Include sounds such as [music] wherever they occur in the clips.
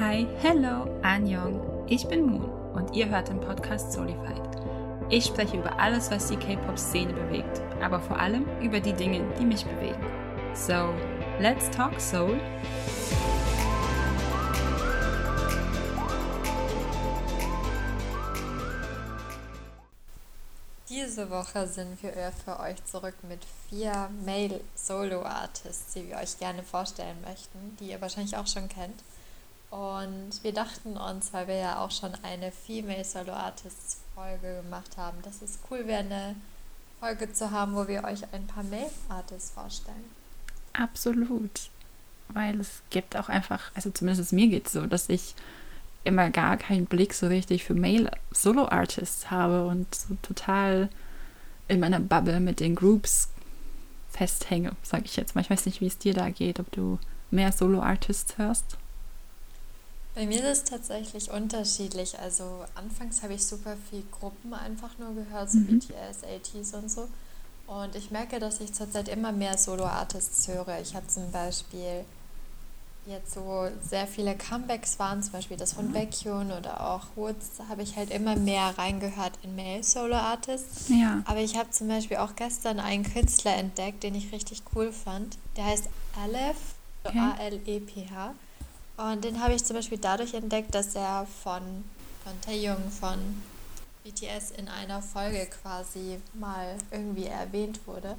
Hi, hello, Anjong. Ich bin Moon und ihr hört den Podcast Solified. Ich spreche über alles, was die K-Pop-Szene bewegt, aber vor allem über die Dinge, die mich bewegen. So, let's talk Soul. Diese Woche sind wir für euch zurück mit vier Male Solo Artists, die wir euch gerne vorstellen möchten, die ihr wahrscheinlich auch schon kennt. Und wir dachten uns, weil wir ja auch schon eine Female Solo Artists Folge gemacht haben, dass es cool wäre, eine Folge zu haben, wo wir euch ein paar Male Artists vorstellen. Absolut. Weil es gibt auch einfach, also zumindest mir geht es so, dass ich immer gar keinen Blick so richtig für Male Solo Artists habe und so total in meiner Bubble mit den Groups festhänge, sage ich jetzt mal. Ich weiß nicht, wie es dir da geht, ob du mehr Solo Artists hörst. Bei mir ist es tatsächlich unterschiedlich. Also anfangs habe ich super viel Gruppen einfach nur gehört, so mhm. BTS, ATs und so. Und ich merke, dass ich zurzeit immer mehr Solo-Artists höre. Ich habe zum Beispiel jetzt so sehr viele Comebacks waren, zum Beispiel das von Baekhyun oder auch Woods, da habe ich halt immer mehr reingehört in Male Solo Artists. Ja. Aber ich habe zum Beispiel auch gestern einen Künstler entdeckt, den ich richtig cool fand. Der heißt Aleph, okay. A-L-E-P-H. Und den habe ich zum Beispiel dadurch entdeckt, dass er von, von Taeyong von BTS in einer Folge quasi mal irgendwie erwähnt wurde.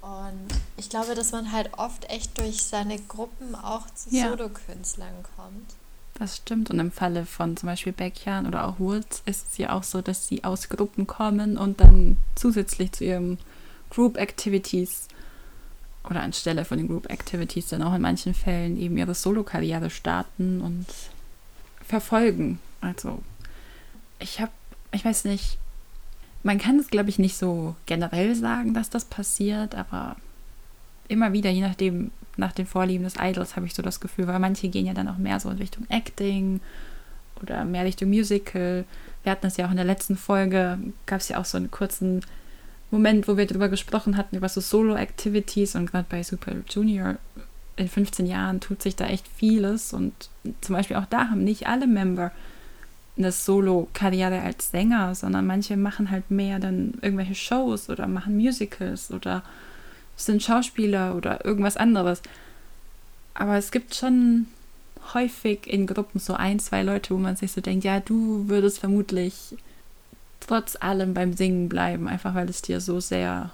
Und ich glaube, dass man halt oft echt durch seine Gruppen auch zu ja. Solo-Künstlern kommt. Das stimmt. Und im Falle von zum Beispiel Baekhyun oder auch Woods ist es ja auch so, dass sie aus Gruppen kommen und dann zusätzlich zu ihrem Group Activities oder anstelle von den Group Activities dann auch in manchen Fällen eben ihre Solo-Karriere starten und verfolgen. Also ich habe, ich weiß nicht, man kann es, glaube ich, nicht so generell sagen, dass das passiert, aber immer wieder, je nachdem, nach den Vorlieben des Idols, habe ich so das Gefühl, weil manche gehen ja dann auch mehr so in Richtung Acting oder mehr Richtung Musical. Wir hatten das ja auch in der letzten Folge, gab es ja auch so einen kurzen Moment, wo wir darüber gesprochen hatten, über so Solo-Activities und gerade bei Super Junior in 15 Jahren tut sich da echt vieles und zum Beispiel auch da haben nicht alle Member eine Solo-Karriere als Sänger, sondern manche machen halt mehr dann irgendwelche Shows oder machen Musicals oder sind Schauspieler oder irgendwas anderes. Aber es gibt schon häufig in Gruppen so ein, zwei Leute, wo man sich so denkt, ja, du würdest vermutlich trotz allem beim Singen bleiben, einfach weil es dir so sehr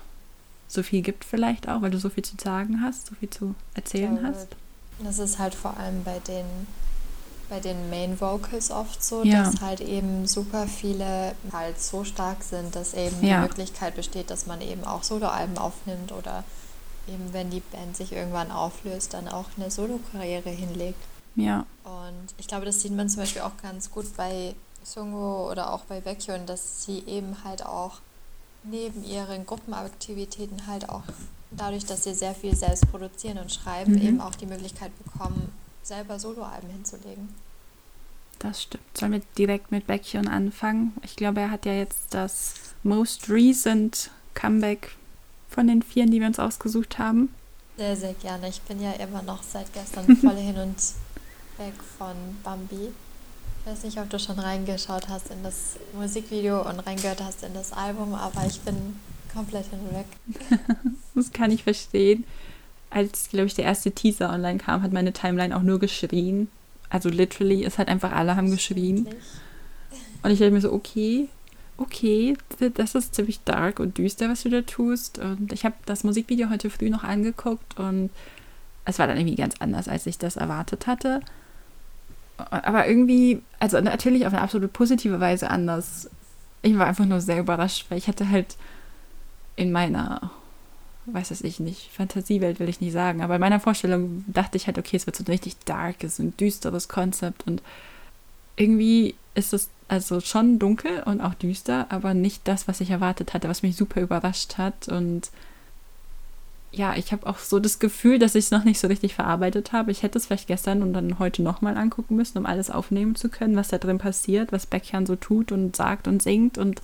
so viel gibt vielleicht auch, weil du so viel zu sagen hast, so viel zu erzählen glaube, hast. Das ist halt vor allem bei den bei den Main Vocals oft so, ja. dass halt eben super viele halt so stark sind, dass eben ja. die Möglichkeit besteht, dass man eben auch Soloalben aufnimmt oder eben wenn die Band sich irgendwann auflöst, dann auch eine Solokarriere hinlegt. Ja. Und ich glaube, das sieht man zum Beispiel auch ganz gut bei Sungo oder auch bei Baekhyun, dass sie eben halt auch neben ihren Gruppenaktivitäten halt auch dadurch, dass sie sehr viel selbst produzieren und schreiben, mhm. eben auch die Möglichkeit bekommen, selber Soloalben hinzulegen. Das stimmt. Sollen wir direkt mit Baekhyun anfangen? Ich glaube, er hat ja jetzt das most recent Comeback von den vier, die wir uns ausgesucht haben. Sehr, sehr gerne. Ich bin ja immer noch seit gestern [laughs] voll hin und weg von Bambi. Ich weiß nicht, ob du schon reingeschaut hast in das Musikvideo und reingehört hast in das Album, aber ich bin komplett hin und weg. [laughs] das kann ich verstehen als, glaube ich, der erste Teaser online kam, hat meine Timeline auch nur geschrien. Also literally, es hat einfach alle haben geschrien. Und ich dachte mir so, okay, okay, das ist ziemlich dark und düster, was du da tust. Und ich habe das Musikvideo heute früh noch angeguckt und es war dann irgendwie ganz anders, als ich das erwartet hatte. Aber irgendwie, also natürlich auf eine absolut positive Weise anders. Ich war einfach nur sehr überrascht, weil ich hatte halt in meiner weiß es ich nicht, Fantasiewelt will ich nicht sagen, aber in meiner Vorstellung dachte ich halt, okay, es wird so ein richtig darkes und düsteres Konzept und irgendwie ist es also schon dunkel und auch düster, aber nicht das, was ich erwartet hatte, was mich super überrascht hat und ja, ich habe auch so das Gefühl, dass ich es noch nicht so richtig verarbeitet habe. Ich hätte es vielleicht gestern und dann heute nochmal angucken müssen, um alles aufnehmen zu können, was da drin passiert, was Beckjan so tut und sagt und singt. Und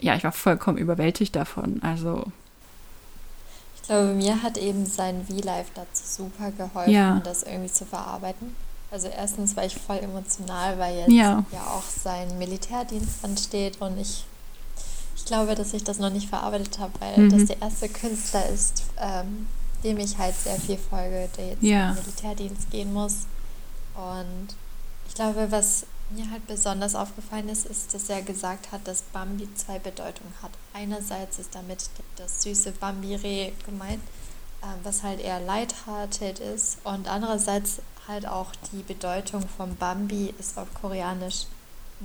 ja, ich war vollkommen überwältigt davon. Also ich glaube, mir hat eben sein V-Live dazu super geholfen, ja. das irgendwie zu verarbeiten. Also erstens war ich voll emotional, weil jetzt ja, ja auch sein Militärdienst ansteht und ich, ich glaube, dass ich das noch nicht verarbeitet habe, weil mhm. das der erste Künstler ist, ähm, dem ich halt sehr viel folge, der jetzt ja. in den Militärdienst gehen muss. Und ich glaube, was mir halt besonders aufgefallen ist, ist, dass er gesagt hat, dass Bambi zwei Bedeutungen hat. Einerseits ist damit das süße Bambi-Reh gemeint, äh, was halt eher lighthearted ist. Und andererseits halt auch die Bedeutung von Bambi ist auf Koreanisch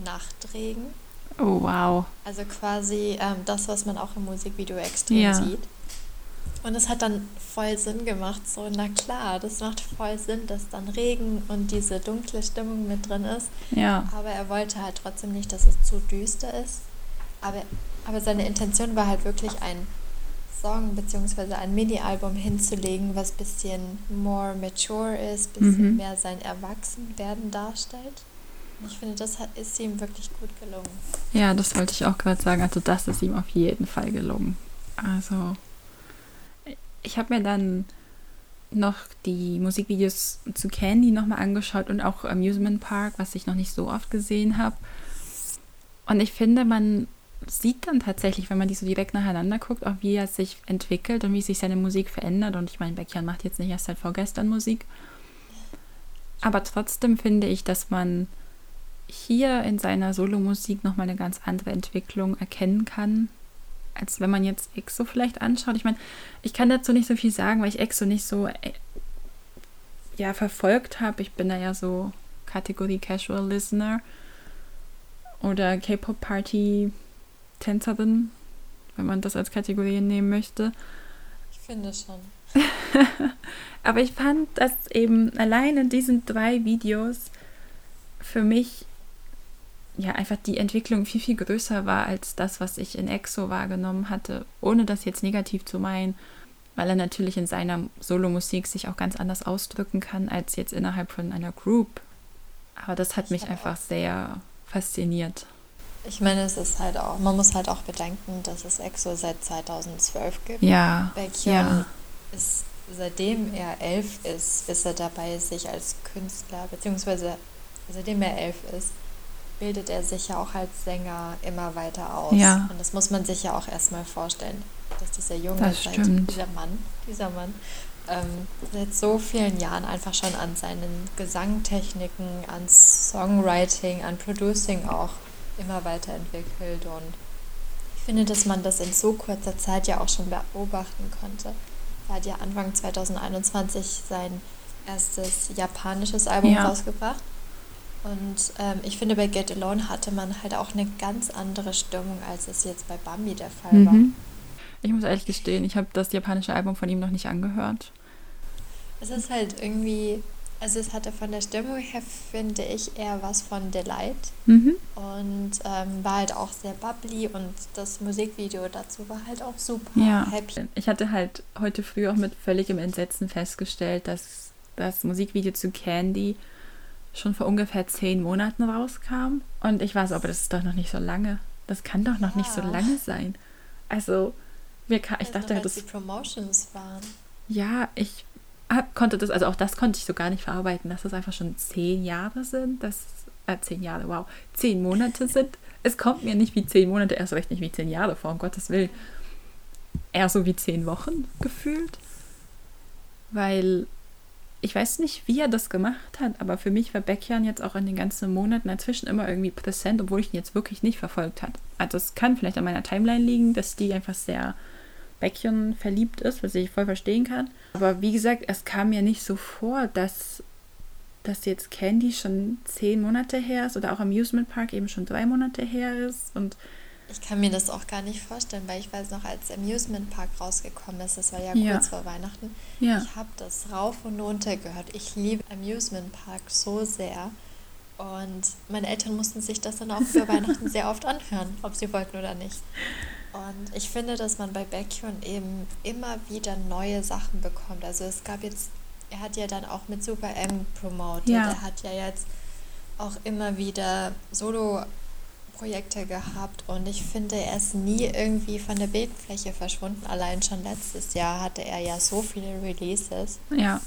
Nachtregen. Oh, wow. Also quasi ähm, das, was man auch im Musikvideo extrem ja. sieht. Und es hat dann voll Sinn gemacht, so, na klar, das macht voll Sinn, dass dann Regen und diese dunkle Stimmung mit drin ist. Ja. Aber er wollte halt trotzdem nicht, dass es zu düster ist. Aber, aber seine Intention war halt wirklich ein Song bzw. ein Mini-Album hinzulegen, was ein bisschen more mature ist, ein bisschen mhm. mehr sein Erwachsenwerden darstellt. Ich finde, das ist ihm wirklich gut gelungen. Ja, das wollte ich auch gerade sagen. Also das ist ihm auf jeden Fall gelungen. Also ich habe mir dann noch die Musikvideos zu Candy nochmal angeschaut und auch Amusement Park, was ich noch nicht so oft gesehen habe. Und ich finde, man sieht dann tatsächlich, wenn man die so direkt nacheinander guckt, auch wie er sich entwickelt und wie sich seine Musik verändert. Und ich meine, Beckjan macht jetzt nicht erst seit vorgestern Musik. Aber trotzdem finde ich, dass man hier in seiner Solomusik nochmal eine ganz andere Entwicklung erkennen kann, als wenn man jetzt EXO vielleicht anschaut. Ich meine, ich kann dazu nicht so viel sagen, weil ich EXO nicht so äh, ja, verfolgt habe. Ich bin da ja so Kategorie Casual Listener oder K-Pop Party Tänzerin, wenn man das als Kategorie nehmen möchte. Ich finde schon. [laughs] Aber ich fand, dass eben allein in diesen drei Videos für mich ja einfach die Entwicklung viel, viel größer war als das, was ich in EXO wahrgenommen hatte, ohne das jetzt negativ zu meinen, weil er natürlich in seiner Solomusik sich auch ganz anders ausdrücken kann als jetzt innerhalb von einer Group. Aber das hat mich einfach sehr fasziniert. Ich meine, es ist halt auch, man muss halt auch bedenken, dass es EXO seit 2012 gibt. Ja. Baekhyun ja. ist, seitdem er elf ist, ist er dabei, sich als Künstler, beziehungsweise seitdem er elf ist, bildet er sich ja auch als Sänger immer weiter aus. Ja. Und das muss man sich ja auch erstmal vorstellen, dass dieser Junge, das seit, dieser Mann, dieser Mann, ähm, seit so vielen Jahren einfach schon an seinen Gesangtechniken, an Songwriting, an Producing auch immer weiterentwickelt. Und ich finde, dass man das in so kurzer Zeit ja auch schon beobachten konnte. Er hat ja Anfang 2021 sein erstes japanisches Album ja. rausgebracht. Und ähm, ich finde, bei Get Alone hatte man halt auch eine ganz andere Stimmung, als es jetzt bei Bambi der Fall mhm. war. Ich muss ehrlich gestehen, ich habe das japanische Album von ihm noch nicht angehört. Es ist halt irgendwie, also es hatte von der Stimmung her, finde ich, eher was von Delight. Mhm. Und ähm, war halt auch sehr bubbly und das Musikvideo dazu war halt auch super ja. happy. Ich hatte halt heute früh auch mit völligem Entsetzen festgestellt, dass das Musikvideo zu Candy schon vor ungefähr zehn Monaten rauskam. Und ich war so, aber das ist doch noch nicht so lange. Das kann doch noch ja. nicht so lange sein. Also, wir kann, ich dachte, dass die Promotions waren. Ja, ich hab, konnte das, also auch das konnte ich so gar nicht verarbeiten, dass das einfach schon zehn Jahre sind. Das, äh, zehn Jahre, wow, zehn Monate sind. Es kommt mir nicht wie zehn Monate, erst recht nicht wie zehn Jahre vor, um Gottes Willen. Eher so wie zehn Wochen gefühlt. Weil ich weiß nicht, wie er das gemacht hat, aber für mich war Beckjan jetzt auch in den ganzen Monaten dazwischen immer irgendwie präsent, obwohl ich ihn jetzt wirklich nicht verfolgt habe. Also es kann vielleicht an meiner Timeline liegen, dass die einfach sehr Beckjan verliebt ist, was ich voll verstehen kann. Aber wie gesagt, es kam mir nicht so vor, dass, dass jetzt Candy schon zehn Monate her ist oder auch Amusement Park eben schon drei Monate her ist und ich kann mir das auch gar nicht vorstellen, weil ich weiß noch, als Amusement Park rausgekommen ist, das war ja, ja. kurz vor Weihnachten, ja. ich habe das rauf und runter gehört. Ich liebe Amusement Park so sehr. Und meine Eltern mussten sich das dann auch über [laughs] Weihnachten sehr oft anhören, ob sie wollten oder nicht. Und ich finde, dass man bei Baekhyun eben immer wieder neue Sachen bekommt. Also es gab jetzt, er hat ja dann auch mit Super M promoted. Ja. Er hat ja jetzt auch immer wieder Solo Projekte gehabt und ich finde, er ist nie irgendwie von der Bildfläche verschwunden. Allein schon letztes Jahr hatte er ja so viele Releases. Ja.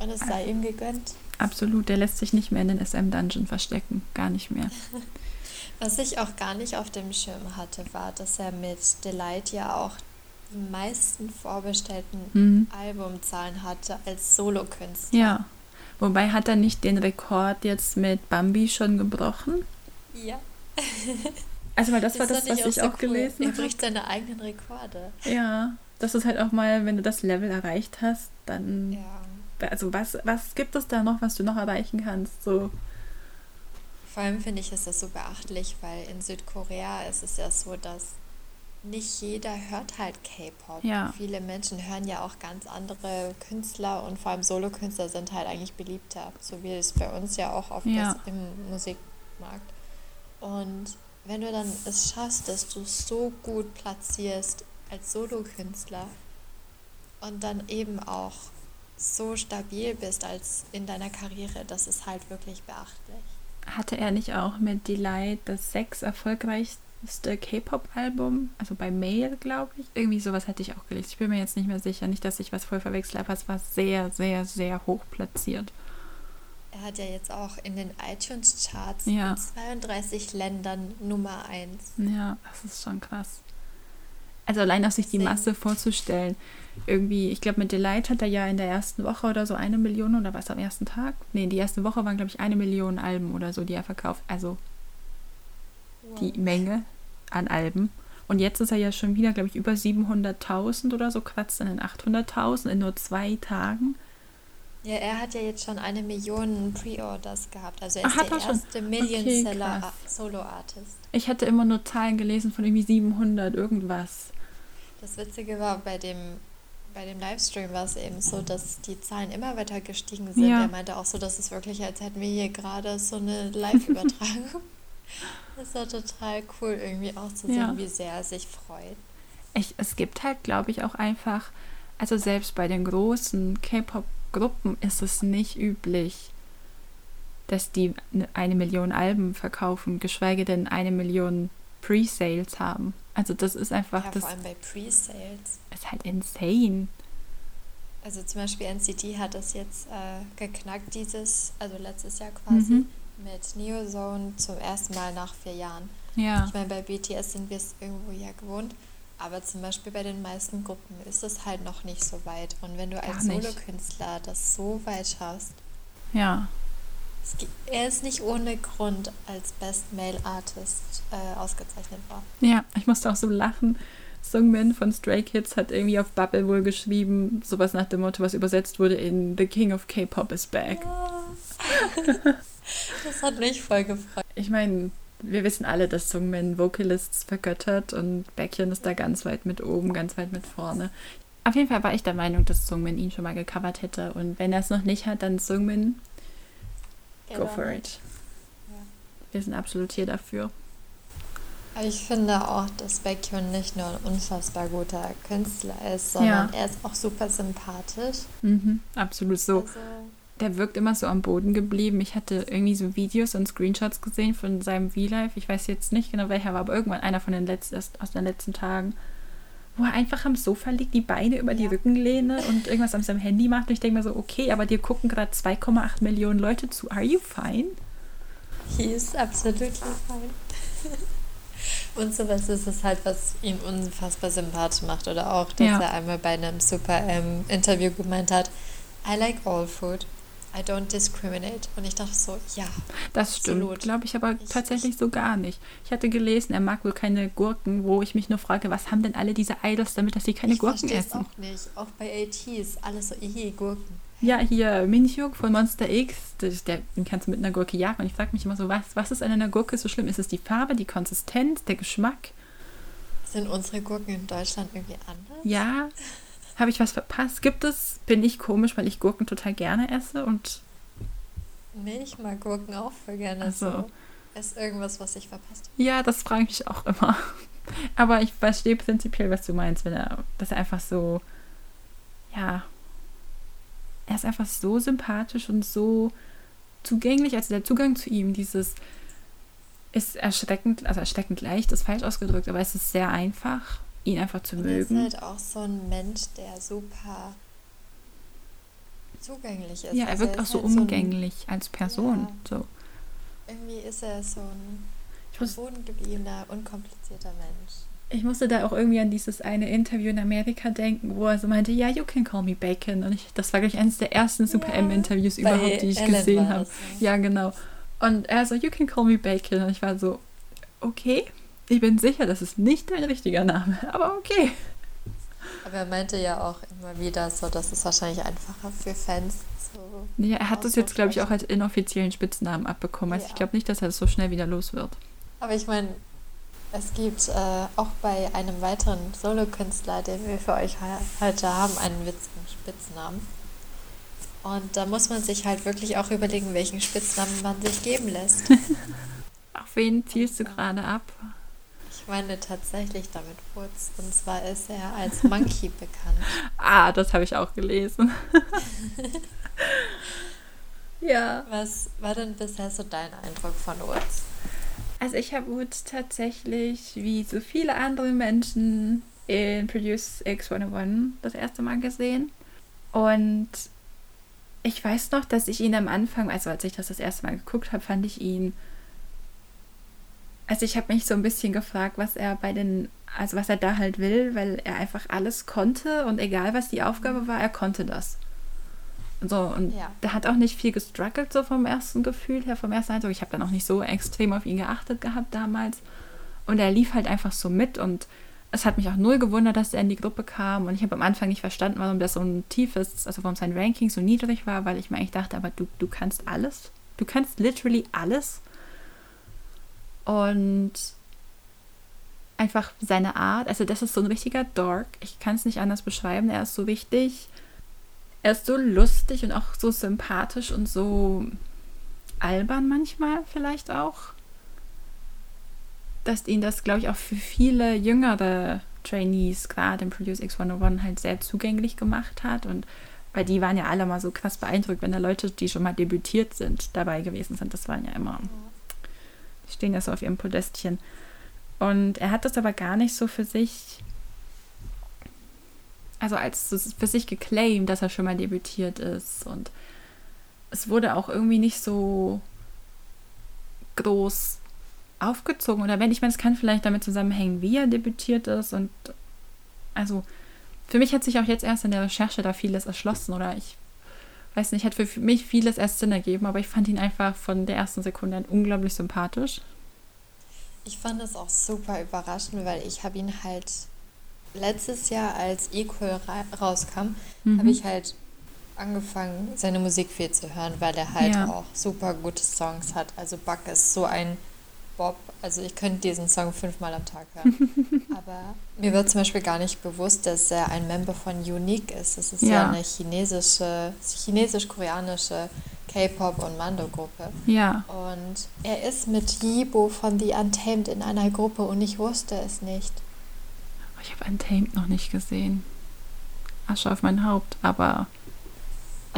Und es sei ihm gegönnt. Absolut, der lässt sich nicht mehr in den SM-Dungeon verstecken. Gar nicht mehr. [laughs] Was ich auch gar nicht auf dem Schirm hatte, war, dass er mit Delight ja auch die meisten vorbestellten mhm. Albumzahlen hatte als Solokünstler. Ja. Wobei hat er nicht den Rekord jetzt mit Bambi schon gebrochen? Ja. Also, weil das, das war das, was ich auch, so cool. gelesen habe. Er bricht seine eigenen Rekorde. Ja, das ist halt auch mal, wenn du das Level erreicht hast, dann. Ja. Also, was, was gibt es da noch, was du noch erreichen kannst? So. Vor allem finde ich, ist das so beachtlich, weil in Südkorea ist es ja so, dass nicht jeder hört halt K-Pop. Ja. Viele Menschen hören ja auch ganz andere Künstler und vor allem Solokünstler sind halt eigentlich beliebter, so wie es bei uns ja auch oft ja. ist im Musikmarkt. Und wenn du dann es schaffst, dass du so gut platzierst als Solokünstler und dann eben auch so stabil bist als in deiner Karriere, das ist halt wirklich beachtlich. Hatte er nicht auch mit Delight das sechs erfolgreichste K-Pop-Album, also bei Mail, glaube ich. Irgendwie sowas hatte ich auch gelesen. Ich bin mir jetzt nicht mehr sicher, nicht, dass ich was voll verwechsel, aber es war sehr, sehr, sehr hoch platziert. Er hat ja jetzt auch in den iTunes-Charts ja. in 32 Ländern Nummer 1. Ja, das ist schon krass. Also allein auf sich die Masse vorzustellen. Irgendwie, ich glaube, mit Delight hat er ja in der ersten Woche oder so eine Million oder was am ersten Tag? Nee, die erste Woche waren, glaube ich, eine Million Alben oder so, die er verkauft. Also. Die Menge an Alben. Und jetzt ist er ja schon wieder, glaube ich, über 700.000 oder so, kratzt an den 800.000 in nur zwei Tagen. Ja, er hat ja jetzt schon eine Million Pre-Orders gehabt. Also er ist Ach, der erste Million-Seller okay, Solo-Artist. Ich hatte immer nur Zahlen gelesen von irgendwie 700 irgendwas. Das Witzige war, bei dem, bei dem Livestream war es eben so, dass die Zahlen immer weiter gestiegen sind. Ja. Er meinte auch so, dass es wirklich, als hätten wir hier gerade so eine Live-Übertragung. [laughs] das war total cool, irgendwie auch zu sehen, ja. wie sehr er sich freut. Ich, es gibt halt, glaube ich, auch einfach, also selbst bei den großen K-Pop- Gruppen ist es nicht üblich, dass die eine Million Alben verkaufen, geschweige denn eine Million Pre-Sales haben. Also das ist einfach ja, das. Vor allem bei Pre-Sales. Ist halt insane. Also zum Beispiel NCT hat das jetzt äh, geknackt dieses, also letztes Jahr quasi, mhm. Mit Neozone zum ersten Mal nach vier Jahren. Ja. Ich meine, bei BTS sind wir es irgendwo ja gewohnt. Aber zum Beispiel bei den meisten Gruppen ist es halt noch nicht so weit. Und wenn du als Solokünstler das so weit schaffst. Ja. er ist nicht ohne Grund als Best Male Artist äh, ausgezeichnet worden. Ja, ich musste auch so lachen. Sungmin von Stray Kids hat irgendwie auf Bubble wohl geschrieben, sowas nach dem Motto, was übersetzt wurde in The King of K-Pop is back. Ja. [laughs] [laughs] das hat mich voll gefreut. Ich meine, wir wissen alle, dass Sungmin Vocalists vergöttert und Baekhyun ist da ganz weit mit oben, ganz weit mit vorne. Auf jeden Fall war ich der Meinung, dass Sungmin ihn schon mal gecovert hätte und wenn er es noch nicht hat, dann Sungmin, go for it. Ja. Wir sind absolut hier dafür. Ich finde auch, dass Baekhyun nicht nur ein unfassbar guter Künstler ist, sondern ja. er ist auch super sympathisch. Mhm, absolut so. Also, der wirkt immer so am Boden geblieben. Ich hatte irgendwie so Videos und Screenshots gesehen von seinem V-Live. Ich weiß jetzt nicht genau welcher war, aber irgendwann einer von den letzten, aus den letzten Tagen, wo er einfach am Sofa liegt, die Beine über ja. die Rückenlehne und irgendwas an seinem Handy macht. Und ich denke mir so, okay, aber dir gucken gerade 2,8 Millionen Leute zu. Are you fine? He is absolutely fine. [laughs] Und sowas ist es halt, was ihn unfassbar sympathisch macht. Oder auch, dass ja. er einmal bei einem super ähm, Interview gemeint hat, I like all food. I don't discriminate. Und ich dachte so, ja. Das stimmt, glaube ich aber ich, tatsächlich so gar nicht. Ich hatte gelesen, er mag wohl keine Gurken, wo ich mich nur frage, was haben denn alle diese Idols damit, dass sie keine ich Gurken essen? auch nicht. Auch bei ATs, alles so, ih, Gurken. Ja, hier Minhyuk von Monster X, der, den kannst du mit einer Gurke jagen. Und ich frage mich immer so, was, was ist an einer Gurke so schlimm? Ist es die Farbe, die Konsistenz, der Geschmack? Sind unsere Gurken in Deutschland irgendwie anders? Ja, [laughs] habe ich was verpasst? Gibt es, bin ich komisch, weil ich Gurken total gerne esse und. Nee, ich mag Gurken auch voll gerne. Also, so. Ist irgendwas, was ich verpasst habe? Ja, das frage ich mich auch immer. [laughs] Aber ich verstehe prinzipiell, was du meinst, wenn er, dass er einfach so, ja, er ist einfach so sympathisch und so zugänglich, also der Zugang zu ihm, dieses ist erschreckend, also erschreckend leicht, ist falsch ausgedrückt, aber es ist sehr einfach ihn einfach zu und mögen. Er ist halt auch so ein Mensch, der super zugänglich ist. Ja, er Also wirkt auch ist so halt ein- umgänglich als Person. So. irgendwie ist er so ein Ich, muss, bodengebliebener, unkomplizierter Mensch. ich musste da auch irgendwie an dieses eine Interview in Amerika denken, wo er so meinte, ja, you can call me Bacon. Und ich, das war, glaube ich, eines der ersten Super Ja, M-Interviews überhaupt, die ich Ellen gesehen habe. ne? Ja, genau. Und er so, you can call me Bacon. Und ich war so, okay. Ich bin sicher, das ist nicht dein richtiger Name, aber okay. Aber er meinte ja auch immer wieder so, das ist wahrscheinlich einfacher für Fans. So. Ja, er hat das jetzt, glaube ich, auch als inoffiziellen Spitznamen abbekommen. Also ich Ja. glaube nicht, dass er das so schnell wieder los wird. Aber ich meine, es gibt äh, auch bei einem weiteren Solokünstler, den wir für euch he- heute haben, einen witzigen Spitznamen. Und da muss man sich halt wirklich auch überlegen, welchen Spitznamen man sich geben lässt. [laughs] Auf wen zielst du gerade ab? Ich meine tatsächlich damit Wurz. Und zwar ist er als [laughs] Monkey bekannt. Ah, das habe ich auch gelesen. [laughs] ja. Was war denn bisher so dein Eindruck von Wurz? Also ich habe Woods tatsächlich, wie so viele andere Menschen, in Produce X101 das erste Mal gesehen. Und ich weiß noch, dass ich ihn am Anfang, also als ich das das erste Mal geguckt habe, fand ich ihn. Also ich habe mich so ein bisschen gefragt, was er bei den, also was er da halt will, weil er einfach alles konnte und egal was die Aufgabe war, er konnte das. So, und Ja. der hat auch nicht viel gestruggelt, so vom ersten Gefühl her, vom ersten Eindruck. Ich habe dann auch nicht so extrem auf ihn geachtet gehabt damals. Und er lief halt einfach so mit und es hat mich auch null gewundert, dass er in die Gruppe kam. Und ich habe am Anfang nicht verstanden, warum das so ein tiefes, also warum sein Ranking so niedrig war, weil ich mir eigentlich dachte, aber du, du kannst alles. Du kannst literally alles. Und einfach seine Art, also das ist so ein richtiger Dork. Ich kann es nicht anders beschreiben. Er ist so richtig, er ist so lustig und auch so sympathisch und so albern manchmal vielleicht auch dass ihn das, glaube ich, auch für viele jüngere Trainees, gerade im Produce X101, halt sehr zugänglich gemacht hat. Und weil die waren ja alle mal so krass beeindruckt, wenn da Leute, die schon mal debütiert sind, dabei gewesen sind. Das waren ja immer, stehen ja so auf ihrem Podestchen. Und er hat das aber gar nicht so für sich, also als für sich geclaimed, dass er schon mal debütiert ist. Und es wurde auch irgendwie nicht so groß aufgezogen oder wenn ich meine, es kann vielleicht damit zusammenhängen, wie er debütiert ist und also für mich hat sich auch jetzt erst in der Recherche da vieles erschlossen oder ich weiß nicht, hat für mich vieles erst Sinn ergeben, aber ich fand ihn einfach von der ersten Sekunde an unglaublich sympathisch. Ich fand es auch super überraschend, weil ich habe ihn halt letztes Jahr, als Equal ra rauskam, Mhm. habe ich halt angefangen, seine Musik viel zu hören, weil er halt Ja. auch super gute Songs hat. Also Buck ist so ein Bob. Also ich könnte diesen Song fünfmal am Tag hören. [laughs] Aber mir wird zum Beispiel gar nicht bewusst, dass er ein Member von Unique ist. Das ist ja, Ja. eine chinesische, chinesisch-koreanische K-Pop- und Mando-Gruppe. Ja, Und er ist mit Yibo von The Untamed in einer Gruppe und ich wusste es nicht. ich habe Untamed noch nicht gesehen. Asche auf mein Haupt, aber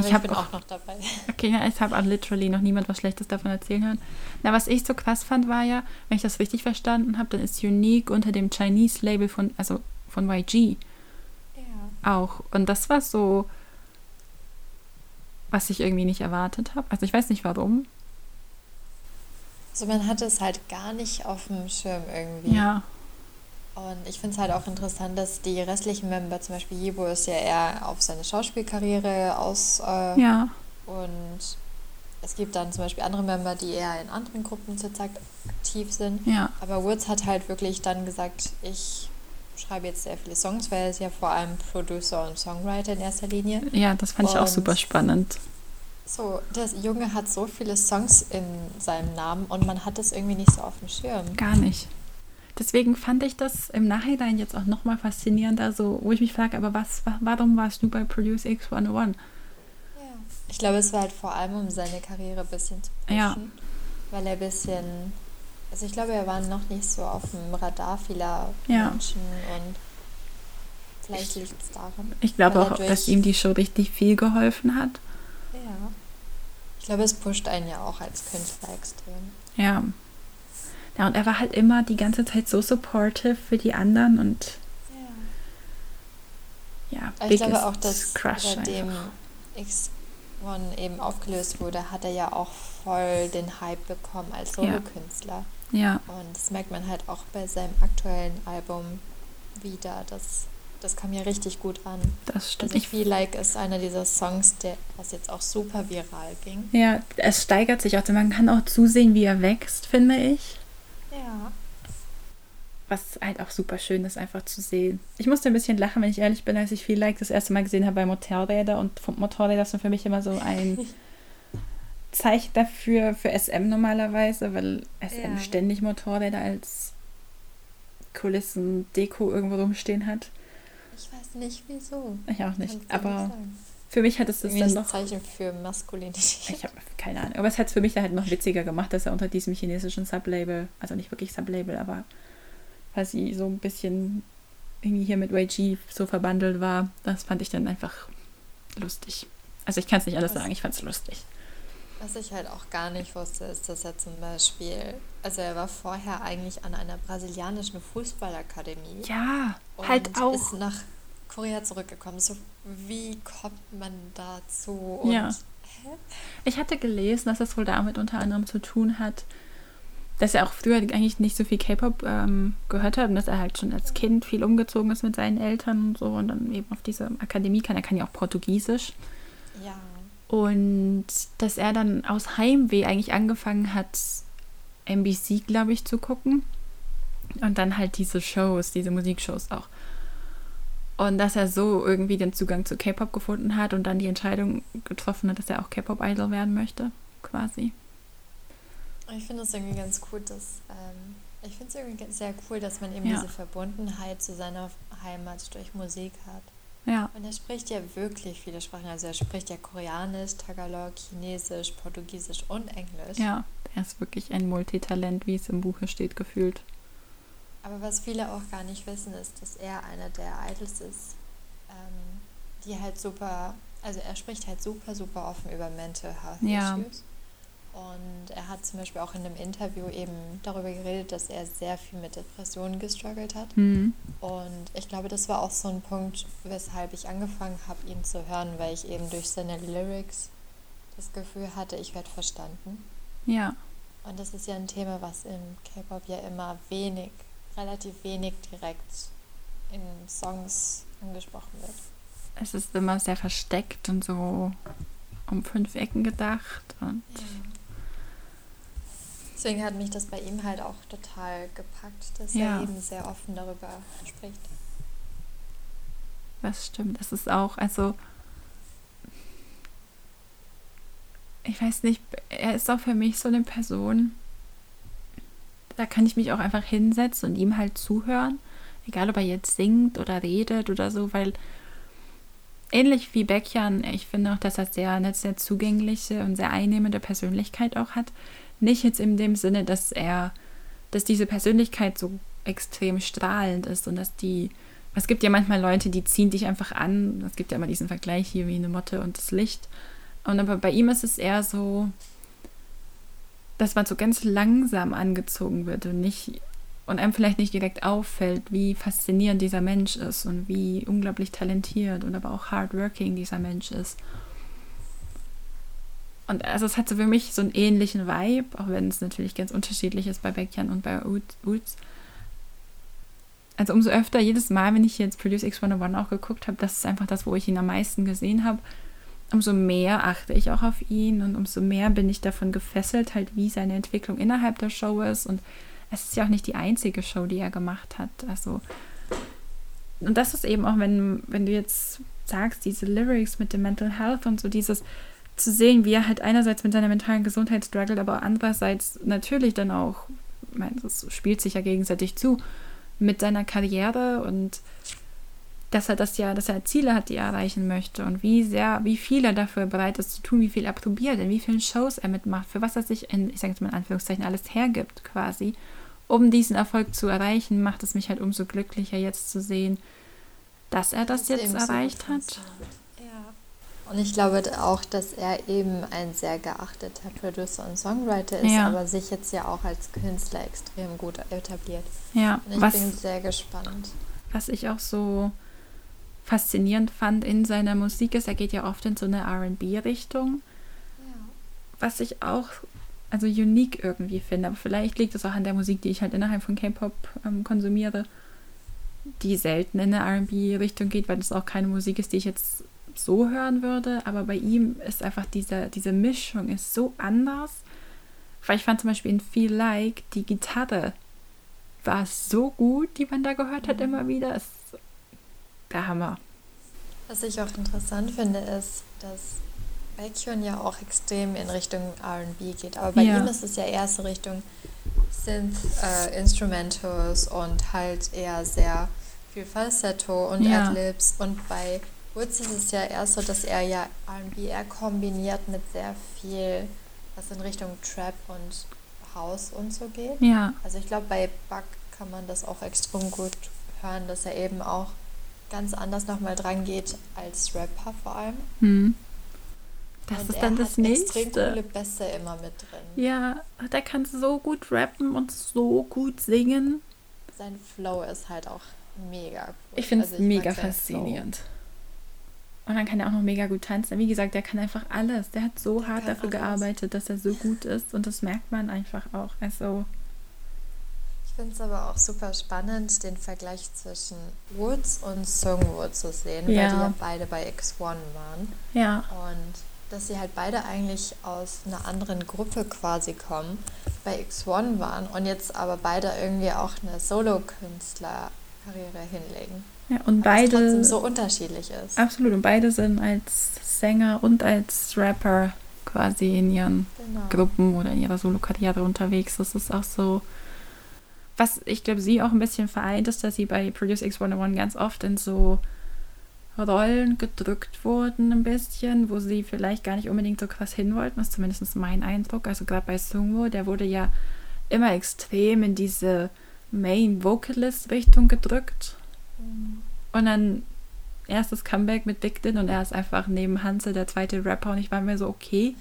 Aber Ich ich, bin auch- auch noch dabei. [laughs] Okay, ja, ich habe literally noch niemand was Schlechtes davon erzählen hören. Na, was ich so krass fand, war ja, wenn ich das richtig verstanden habe, dann ist Unique unter dem Chinese-Label von, also von YG Ja. auch. Und das war so, was ich irgendwie nicht erwartet habe. Also ich weiß nicht warum. Also man hatte es halt gar nicht auf dem Schirm irgendwie. Ja, Und ich finde es halt auch interessant, dass die restlichen Member, zum Beispiel Yibo ist ja eher auf seine Schauspielkarriere aus äh, ja, und es gibt dann zum Beispiel andere Member, die eher in anderen Gruppen zurzeit aktiv sind. ja, Aber Woods hat halt wirklich dann gesagt, ich schreibe jetzt sehr viele Songs, weil er ist ja vor allem Producer und Songwriter in erster Linie. ja, das fand ich auch Und- super spannend. So, der Junge hat so viele Songs in seinem Namen und man hat es irgendwie nicht so auf dem Schirm. Gar nicht. Deswegen fand ich das im Nachhinein jetzt auch nochmal faszinierender, so, wo ich mich frage, aber was, wa- warum warst du bei Produce X101? Ja. Ich glaube, es war halt vor allem, um seine Karriere ein bisschen zu pushen. Ja. Weil er ein bisschen, also ich glaube, er war noch nicht so auf dem Radar vieler Ja. Menschen und vielleicht liegt es daran. Ich glaube auch, dass ihm die Show richtig viel geholfen hat. Ja. Ich glaube, es pusht einen ja auch als Künstler extrem. Ja. Ja, und er war halt immer die ganze Zeit so supportive für die anderen und Ja. ja, ich glaube auch, dass Crush seitdem einfach. X, One eben aufgelöst wurde, hat er ja auch voll den Hype bekommen als Solokünstler. Ja. ja. Und das merkt man halt auch bei seinem aktuellen Album wieder. Das, das kam ja richtig gut an. Das stimmt. Also ich Feel Like ist einer dieser Songs, der, was jetzt auch super viral ging. Ja, es steigert sich auch. Man kann auch zusehen, wie er wächst, finde ich. Ja. Was halt auch super schön ist, einfach zu sehen. Ich musste ein bisschen lachen, wenn ich ehrlich bin, als ich Feel Like das erste Mal gesehen habe bei Motorräder. Und Motorräder sind für mich immer so ein [laughs] Zeichen dafür, für SM normalerweise, weil SM ja. ständig Motorräder als Kulissen, Deko irgendwo rumstehen hat. Ich weiß nicht wieso. Ich auch nicht. Aber nicht für mich hat es das dann noch. Zeichen für Maskulinität. [laughs] Ich habe keine Ahnung. Aber es hat es für mich halt noch witziger gemacht, dass er unter diesem chinesischen Sublabel, also nicht wirklich Sublabel, aber quasi so ein bisschen irgendwie hier mit YG so verbandelt war. Das fand ich dann einfach lustig. Also ich kann es nicht alles sagen, ich fand es lustig. Was ich halt auch gar nicht wusste, ist, dass er zum Beispiel, also er war vorher eigentlich an einer brasilianischen Fußballakademie. Ja, halt auch. ist nach Korea zurückgekommen. So, wie kommt man dazu? Und, ja. Hä? Ich hatte gelesen, dass das wohl damit unter anderem zu tun hat, dass er auch früher eigentlich nicht so viel K-Pop ähm, gehört hat und dass er halt schon als Kind viel umgezogen ist mit seinen Eltern und so und dann eben auf diese Akademie kann. Er kann ja auch Portugiesisch. Ja. Und dass er dann aus Heimweh eigentlich angefangen hat, NBC, glaube ich, zu gucken. Und dann halt diese Shows, diese Musikshows auch. Und dass er so irgendwie den Zugang zu K-Pop gefunden hat und dann die Entscheidung getroffen hat, dass er auch K-Pop-Idol werden möchte, quasi. Ich finde es irgendwie ganz cool, dass ähm, ich finde es irgendwie sehr cool, dass man eben ja. diese Verbundenheit zu seiner Heimat durch Musik hat. Ja. Und er spricht ja wirklich viele Sprachen. Also er spricht ja Koreanisch, Tagalog, Chinesisch, Portugiesisch und Englisch. Ja, er ist wirklich ein Multitalent, wie es im Buche steht, gefühlt. Aber was viele auch gar nicht wissen, ist, dass er einer der Idols ist, ähm, die halt super, also er spricht halt super, super offen über Mental Health ja. Issues. Und er hat zum Beispiel auch in einem Interview eben darüber geredet, dass er sehr viel mit Depressionen gestruggelt hat. Mhm. Und ich glaube, das war auch so ein Punkt, weshalb ich angefangen habe, ihn zu hören, weil ich eben durch seine Lyrics das Gefühl hatte, ich werde verstanden. Ja. Und das ist ja ein Thema, was im K-Pop ja immer wenig, relativ wenig direkt in Songs angesprochen wird. Es ist immer sehr versteckt und so um fünf Ecken gedacht. Und ja. Deswegen hat mich das bei ihm halt auch total gepackt, dass ja. er eben sehr offen darüber spricht. Das stimmt. Das ist auch, also ich weiß nicht, er ist auch für mich so eine Person, da kann ich mich auch einfach hinsetzen und ihm halt zuhören, egal ob er jetzt singt oder redet oder so, weil ähnlich wie Beckjan, ich finde auch, dass er sehr eine sehr zugängliche und sehr einnehmende Persönlichkeit auch hat. Nicht jetzt in dem Sinne, dass er, dass diese Persönlichkeit so extrem strahlend ist und dass die, es gibt ja manchmal Leute, die ziehen dich einfach an. Es gibt ja immer diesen Vergleich hier wie eine Motte und das Licht. Und aber bei ihm ist es eher so, dass man so ganz langsam angezogen wird und nicht und einem vielleicht nicht direkt auffällt, wie faszinierend dieser Mensch ist und wie unglaublich talentiert und aber auch hardworking dieser Mensch ist. Und also es hat so für mich so einen ähnlichen Vibe, auch wenn es natürlich ganz unterschiedlich ist bei Beckjan und bei Woods. Also umso öfter, jedes Mal, wenn ich jetzt Produce X101 auch geguckt habe, das ist einfach das, wo ich ihn am meisten gesehen habe, umso mehr achte ich auch auf ihn und umso mehr bin ich davon gefesselt, halt wie seine Entwicklung innerhalb der Show ist. Und es ist ja auch nicht die einzige Show, die er gemacht hat. Also und das ist eben auch, wenn, wenn du jetzt sagst, diese Lyrics mit dem Mental Health und so dieses, zu sehen, wie er halt einerseits mit seiner mentalen Gesundheit struggelt, aber andererseits natürlich dann auch, ich meine, das spielt sich ja gegenseitig zu, mit seiner Karriere und dass er das ja, dass er Ziele hat, die er erreichen möchte und wie sehr, wie viel er dafür bereit ist zu tun, wie viel er probiert, in wie vielen Shows er mitmacht, für was er sich in, ich sage jetzt mal in Anführungszeichen, alles hergibt quasi, um diesen Erfolg zu erreichen, macht es mich halt umso glücklicher jetzt zu sehen, dass er das, das jetzt erreicht hat. Und ich glaube auch, dass er eben ein sehr geachteter Producer und Songwriter ist, ja. aber sich jetzt ja auch als Künstler extrem gut etabliert. Ja, und ich was, bin sehr gespannt. Was ich auch so faszinierend fand in seiner Musik ist, er geht ja oft in so eine RB-Richtung, Ja. was ich auch also unique irgendwie finde. Aber vielleicht liegt es auch an der Musik, die ich halt innerhalb von K-Pop ähm, konsumiere, die selten in eine RB-Richtung geht, weil das auch keine Musik ist, die ich jetzt so hören würde. Aber bei ihm ist einfach diese, diese Mischung ist so anders. Weil ich fand zum Beispiel in Feel Like die Gitarre war so gut, die man da gehört hat immer wieder. Es, der Hammer. Was ich auch interessant finde, ist, dass Baekhyun ja auch extrem in Richtung R&B geht. Aber bei Ja. ihm ist es ja eher so Richtung Synth, äh, Instrumentals und halt eher sehr viel Falsetto und Ja. Adlibs. Und bei Woods ist es ja eher so, dass er ja R&B eher kombiniert mit sehr viel, was in Richtung Trap und House und so geht. Ja, Also ich glaube, bei Buck kann man das auch extrem gut hören, dass er eben auch ganz anders nochmal dran geht als Rapper vor allem. hm. das Und ist er dann das hat extrem nächste. coole Bässe immer mit drin. Ja, der kann so gut rappen und so gut singen. Sein Flow ist halt auch mega cool. Ich finde es Also mega faszinierend. Und dann kann er auch noch mega gut tanzen. Wie gesagt, der kann einfach alles. Der hat so Der hart dafür alles. gearbeitet, dass er so gut ist. Und das merkt man einfach auch. Also, finde es aber auch super spannend, den Vergleich zwischen Woods und Sungwoo zu sehen, weil Ja. die ja beide bei X1 waren. ja. Und dass sie halt beide eigentlich aus einer anderen Gruppe quasi kommen, bei X1 waren und jetzt aber beide irgendwie auch eine Solo-Künstler-Karriere hinlegen. ja und Weil es beide. so unterschiedlich ist. Absolut. Und beide sind als Sänger und als Rapper quasi in ihren Genau. Gruppen oder in ihrer Solo-Karriere unterwegs. Das ist auch so, was ich glaube, sie auch ein bisschen vereint, ist, dass sie bei Produce X101 ganz oft in so Rollen gedrückt wurden, ein bisschen, wo sie vielleicht gar nicht unbedingt so krass hin wollten. Ist zumindest mein Eindruck. Also gerade bei Sungwoo, der wurde ja immer extrem in diese Main-Vocalist-Richtung gedrückt. Mhm. Und dann erstes Comeback mit Big Din und er ist einfach neben Hansel der zweite Rapper und ich war mir so, okay,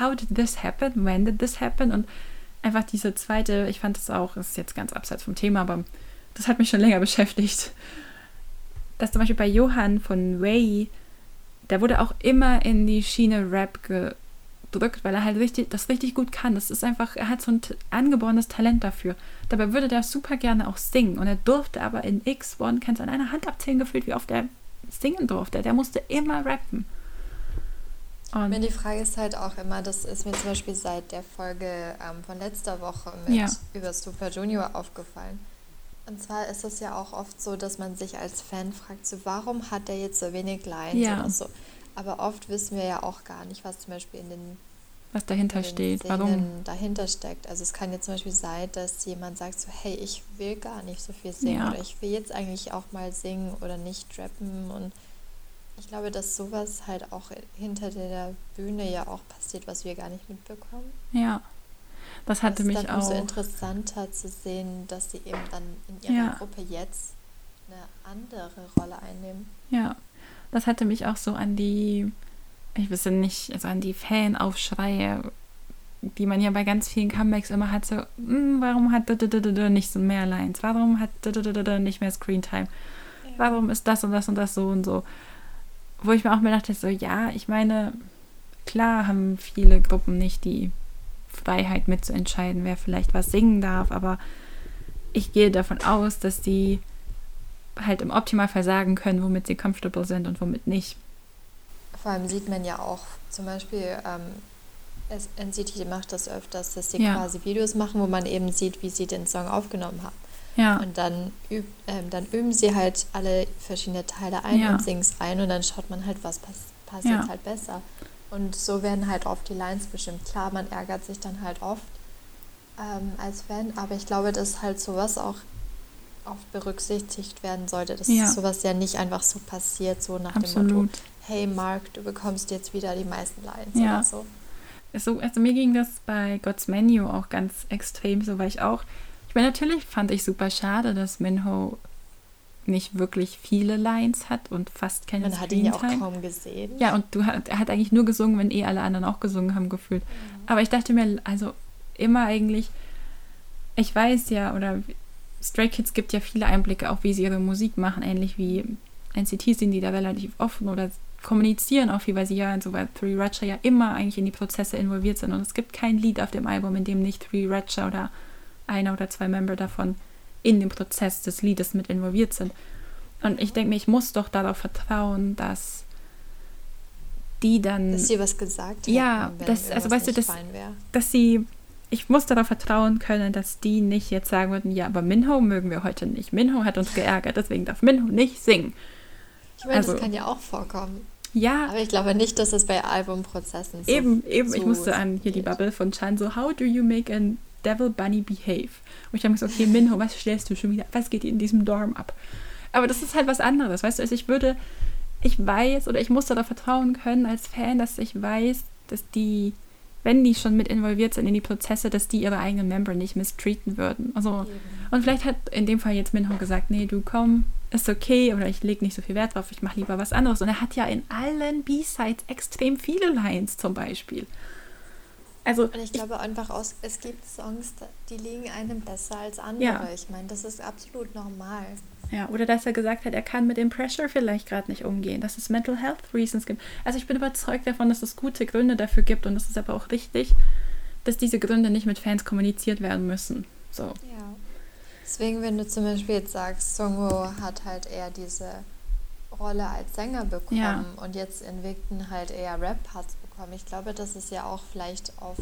how did this happen? When did this happen? Und einfach diese zweite, ich fand das auch, das ist jetzt ganz abseits vom Thema, aber das hat mich schon länger [laughs] beschäftigt. Dass zum Beispiel bei Johann von Way, der wurde auch immer in die Schiene Rap gedrückt, weil er halt richtig, das richtig gut kann. Das ist einfach, er hat so ein angeborenes Talent dafür. Dabei würde der super gerne auch singen. Und er durfte aber in X1, kannst du an einer Hand abzählen gefühlt, wie oft er singen durfte. Der musste immer rappen. Mir Und die Frage ist halt auch immer, das ist mir zum Beispiel seit der Folge ähm, von letzter Woche mit Ja. über Super Junior aufgefallen. Und zwar ist es ja auch oft so, dass man sich als Fan fragt, so warum hat der jetzt so wenig Lines Ja. oder so. Aber oft wissen wir ja auch gar nicht, was zum Beispiel in den, was dahinter steht, Szenen warum. dahinter steckt. Also es kann jetzt zum Beispiel sein, dass jemand sagt so, hey, ich will gar nicht so viel singen Ja. oder ich will jetzt eigentlich auch mal singen oder nicht rappen und ich glaube, dass sowas halt auch hinter der Bühne ja auch passiert, was wir gar nicht mitbekommen. Ja. Das hatte es ist mich dann auch. interessanter zu sehen, dass sie eben dann in ihrer Ja. Gruppe jetzt eine andere Rolle einnehmen. Ja, das hatte mich auch so an die, ich weiß nicht, also an die Fanaufschreie, die man ja bei ganz vielen Comebacks immer hat, so, "Hm, warum hat nicht so mehr Lines? Warum hat nicht mehr Screentime? Warum ist das und das und das so und so? Wo ich mir auch mir dachte, so, ja, ich meine, klar haben viele Gruppen nicht die Freiheit mitzuentscheiden, wer vielleicht was singen darf, aber ich gehe davon aus, dass die halt im Optimalfall sagen können, womit sie comfortable sind und womit nicht. Vor allem sieht man ja auch zum Beispiel, ähm, es- NCT macht das öfters, dass sie Ja. quasi Videos machen, wo man eben sieht, wie sie den Song aufgenommen haben. Ja, Und dann, üb, ähm, dann üben sie halt alle verschiedene Teile ein Ja. und singen es ein und dann schaut man halt, was pass passiert Ja. halt besser. Und so werden halt oft die Lines bestimmt. Klar, man ärgert sich dann halt oft ähm, als Fan, aber ich glaube, dass halt sowas auch oft berücksichtigt werden sollte, dass Ja. sowas ja nicht einfach so passiert, so nach dem Motto, absolut. hey Mark, du bekommst jetzt wieder die meisten Lines Ja. oder so. So, also mir ging das bei God's Menu auch ganz extrem so, weil ich auch, meine, natürlich fand ich super schade, dass Minho nicht wirklich viele Lines hat und fast keine Man hat ihn ja auch kaum gesehen. Ja, und du hat, er hat eigentlich nur gesungen, wenn eh alle anderen auch gesungen haben, gefühlt. Aber ich dachte mir, also immer eigentlich, ich weiß ja, oder Stray Kids gibt ja viele Einblicke auch, wie sie ihre Musik machen, ähnlich wie NCT sind die da relativ offen oder kommunizieren auch viel, weil sie ja in so weit Three Ratcher ja immer eigentlich in die Prozesse involviert sind. Und es gibt kein Lied auf dem Album, in dem nicht Three Ratcher oder einer oder zwei Member davon in dem Prozess des Liedes mit involviert sind. Und ich denke mir, ich muss doch darauf vertrauen, dass die dann. Dass sie was gesagt haben. Ja, das, also weißt du, dass, dass sie. Ich muss darauf vertrauen können, dass die nicht jetzt sagen würden, ja, aber Minho mögen wir heute nicht. Minho hat uns geärgert, deswegen darf Minho nicht singen. Ich meine, also, das kann ja auch vorkommen. Ja. Aber ich glaube nicht, dass es bei Albumprozessen so Eben, eben. So ich musste an hier geht. die Bubble von Chan so, how do you make a devil bunny behave? Und ich habe mir so, okay, Minho, was stellst du schon wieder? Was geht in diesem Dorm ab? Aber das ist halt was anderes, weißt du? Also ich würde, ich weiß oder ich muss darauf vertrauen können als Fan, dass ich weiß, dass die, wenn die schon mit involviert sind in die Prozesse, dass die ihre eigenen Member nicht mistreaten würden. Also, und vielleicht hat in dem Fall jetzt Minho gesagt, nee, du komm, ist okay oder ich lege nicht so viel Wert drauf, ich mache lieber was anderes. Und er hat ja in allen B-Sides extrem viele Lines zum Beispiel. Also und ich glaube einfach aus, es gibt Songs, die liegen einem besser als andere. Ja. Ich meine, das ist absolut normal. Ja, oder dass er gesagt hat, er kann mit dem Pressure vielleicht gerade nicht umgehen, dass es Mental Health Reasons gibt. Also ich bin überzeugt davon, dass es gute Gründe dafür gibt und es ist aber auch richtig, dass diese Gründe nicht mit Fans kommuniziert werden müssen. So. Ja. Deswegen, wenn du zum Beispiel jetzt sagst, Songo hat halt eher diese Rolle als Sänger bekommen ja. und jetzt in Victon halt eher Rap-Parts bekommen. Ich glaube, dass es ja auch vielleicht oft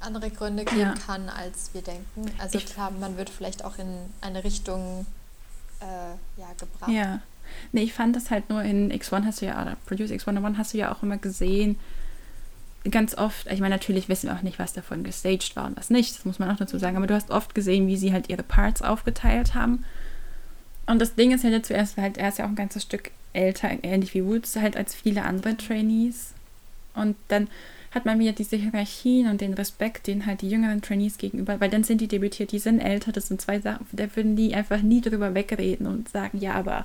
andere Gründe geben ja. kann, als wir denken. Also ich klar, man wird vielleicht auch in eine Richtung äh, ja, gebracht. Ja. Nee, ich fand das halt nur in X1 hast du ja, oder Produce X101 hast du ja auch immer gesehen, ganz oft, ich meine, natürlich wissen wir auch nicht, was davon gestaged war und was nicht, das muss man auch dazu sagen, aber du hast oft gesehen, wie sie halt ihre Parts aufgeteilt haben. Und das Ding ist ja zuerst, halt, er ist ja auch ein ganzes Stück älter, ähnlich wie Woods, halt als viele andere Trainees. Und dann hat man wieder diese Hierarchien und den Respekt, den halt die jüngeren Trainees gegenüber, weil dann sind die debütiert, die sind älter, das sind zwei Sachen, da würden die einfach nie drüber wegreden und sagen, ja, aber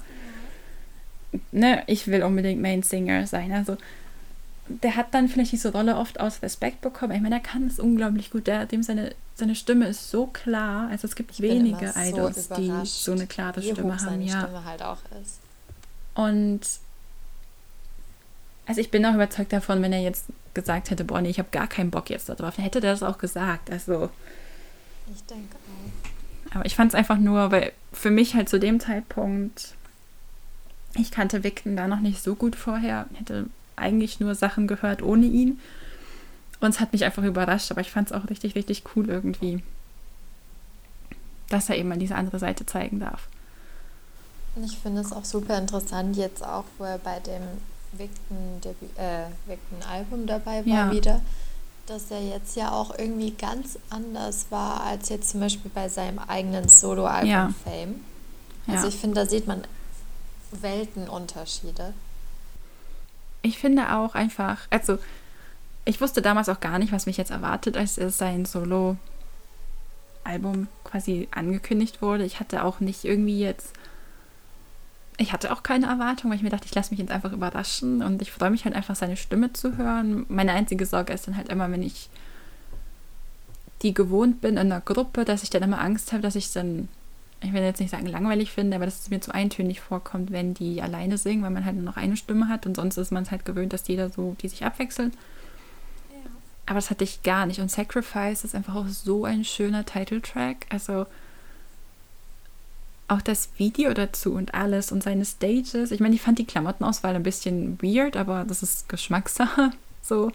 ne, ich will unbedingt Main Singer sein. Also der hat dann vielleicht diese Rolle oft aus Respekt bekommen. Ich meine, er kann es unglaublich gut. Der, dem seine, seine Stimme ist so klar. Also es gibt ich wenige so Idols, die so eine klare Stimme haben. ja. Stimme halt auch ist. Und also ich bin auch überzeugt davon, wenn er jetzt gesagt hätte, boah, nee, ich habe gar keinen Bock jetzt darauf, dann hätte der das auch gesagt. Also. Ich denke auch. Aber ich fand es einfach nur, weil für mich halt zu dem Zeitpunkt, ich kannte Victon da noch nicht so gut vorher, hätte eigentlich nur Sachen gehört ohne ihn. Und es hat mich einfach überrascht, aber ich fand es auch richtig, richtig cool irgendwie, dass er eben mal diese andere Seite zeigen darf. Ich finde es auch super interessant, jetzt auch, wo er bei dem Victon-Album äh, dabei war ja. wieder, dass er jetzt ja auch irgendwie ganz anders war als jetzt zum Beispiel bei seinem eigenen Solo-Album ja. Fame. Also ja. ich finde, da sieht man Weltenunterschiede ich finde auch einfach, also ich wusste damals auch gar nicht, was mich jetzt erwartet, als es sein Solo-Album quasi angekündigt wurde. Ich hatte auch nicht irgendwie jetzt, ich hatte auch keine Erwartung, weil ich mir dachte, ich lasse mich jetzt einfach überraschen und ich freue mich halt einfach, seine Stimme zu hören. Meine einzige Sorge ist dann halt immer, wenn ich die gewohnt bin in einer Gruppe, dass ich dann immer Angst habe, dass ich dann ich will jetzt nicht sagen langweilig finde, aber dass es mir zu eintönig vorkommt, wenn die alleine singen, weil man halt nur noch eine Stimme hat und sonst ist man es halt gewöhnt, dass jeder so, die sich abwechseln. Ja. Aber das hatte ich gar nicht. Und Sacrifice ist einfach auch so ein schöner Titeltrack. Also auch das Video dazu und alles und seine Stages. Ich meine, ich fand die Klamottenauswahl ein bisschen weird, aber das ist Geschmackssache. [laughs] So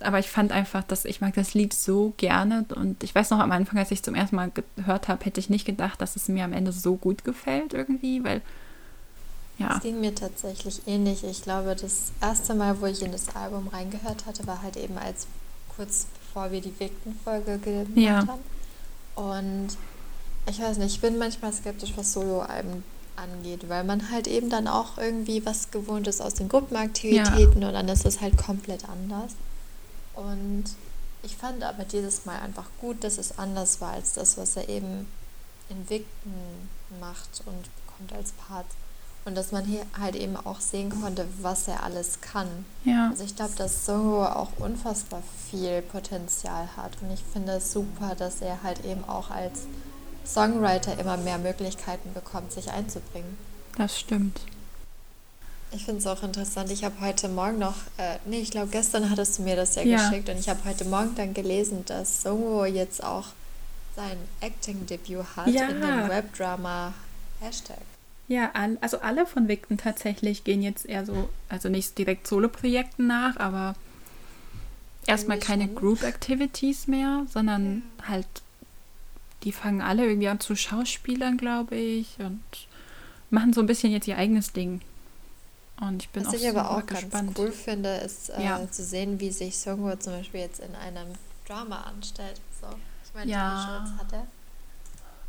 aber ich fand einfach, dass ich mag das Lied so gerne und ich weiß noch am Anfang, als ich zum ersten Mal gehört habe, hätte ich nicht gedacht, dass es mir am Ende so gut gefällt irgendwie, weil ja. Es ging mir tatsächlich ähnlich. Ich glaube, das erste Mal, wo ich in das Album reingehört hatte, war halt eben als kurz bevor wir die Victon-Folge gemacht ja. haben. Und ich weiß nicht, ich bin manchmal skeptisch, was Soloalben angeht, weil man halt eben dann auch irgendwie was gewohnt ist aus den Gruppenaktivitäten ja. und dann ist es halt komplett anders. Und ich fand aber dieses Mal einfach gut, dass es anders war als das, was er eben in Victon macht und bekommt als Part. Und dass man hier halt eben auch sehen konnte, was er alles kann. Ja. Also ich glaube, dass Songo auch unfassbar viel Potenzial hat. Und ich finde es super, dass er halt eben auch als Songwriter immer mehr Möglichkeiten bekommt, sich einzubringen. Das stimmt. Ich finde es auch interessant. Ich habe heute Morgen noch, äh, nee, ich glaube gestern hattest du mir das ja, Ja. geschickt und ich habe heute Morgen dann gelesen, dass Songwo jetzt auch sein Acting-Debüt hat Ja. in dem Webdrama Hashtag. Ja, also alle von Victon tatsächlich gehen jetzt eher so, also nicht direkt Solo-Projekten nach, aber erstmal keine. Group-Activities mehr, sondern halt, die fangen alle irgendwie an zu Schauspielern, glaube ich, und machen so ein bisschen jetzt ihr eigenes Ding. Und ich bin Was auch ich aber auch gespannt. ganz cool finde, ist äh, Ja. zu sehen, wie sich Songwo zum Beispiel jetzt in einem Drama anstellt. So. Ich meine, Ja. hat er.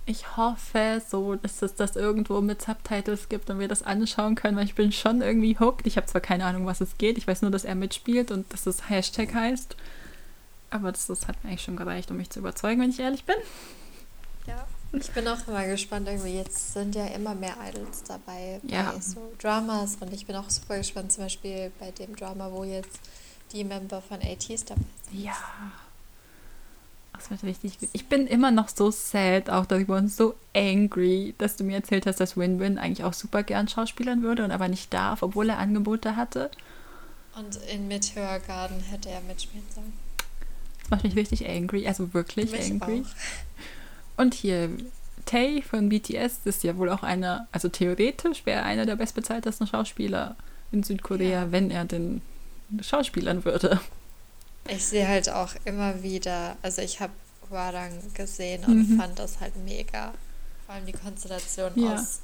Ich hoffe so, dass es das irgendwo mit Subtitles gibt und wir das anschauen können, weil ich bin schon irgendwie hooked. Ich habe zwar keine Ahnung, was es geht. Ich weiß nur, dass er mitspielt und dass es Hashtag heißt. Aber das, das hat mir eigentlich schon gereicht, um mich zu überzeugen, wenn ich ehrlich bin. Ja. Ich bin auch immer gespannt, irgendwie jetzt sind ja immer mehr Idols dabei Ja. bei so Dramas und ich bin auch super gespannt, zum Beispiel bei dem Drama, wo jetzt die Member von ATs dabei sind. Ja. Das wird richtig gut. Ich bin immer noch so sad auch darüber und so angry, dass du mir erzählt hast, dass Win-Win eigentlich auch super gern schauspielern würde und aber nicht darf, obwohl er Angebote hatte. Und in Meteor Garden hätte er mitspielen sollen. Das macht mich richtig angry, also wirklich Mich angry. auch. Und hier, Tay von BTS ist ja wohl auch einer, also theoretisch wäre er einer der bestbezahltesten Schauspieler in Südkorea, Ja. wenn er denn Schauspielern würde. Ich sehe halt auch immer wieder, also ich habe Hwarang gesehen und Mhm. fand das halt mega. Vor allem die konstellation Ja. aus,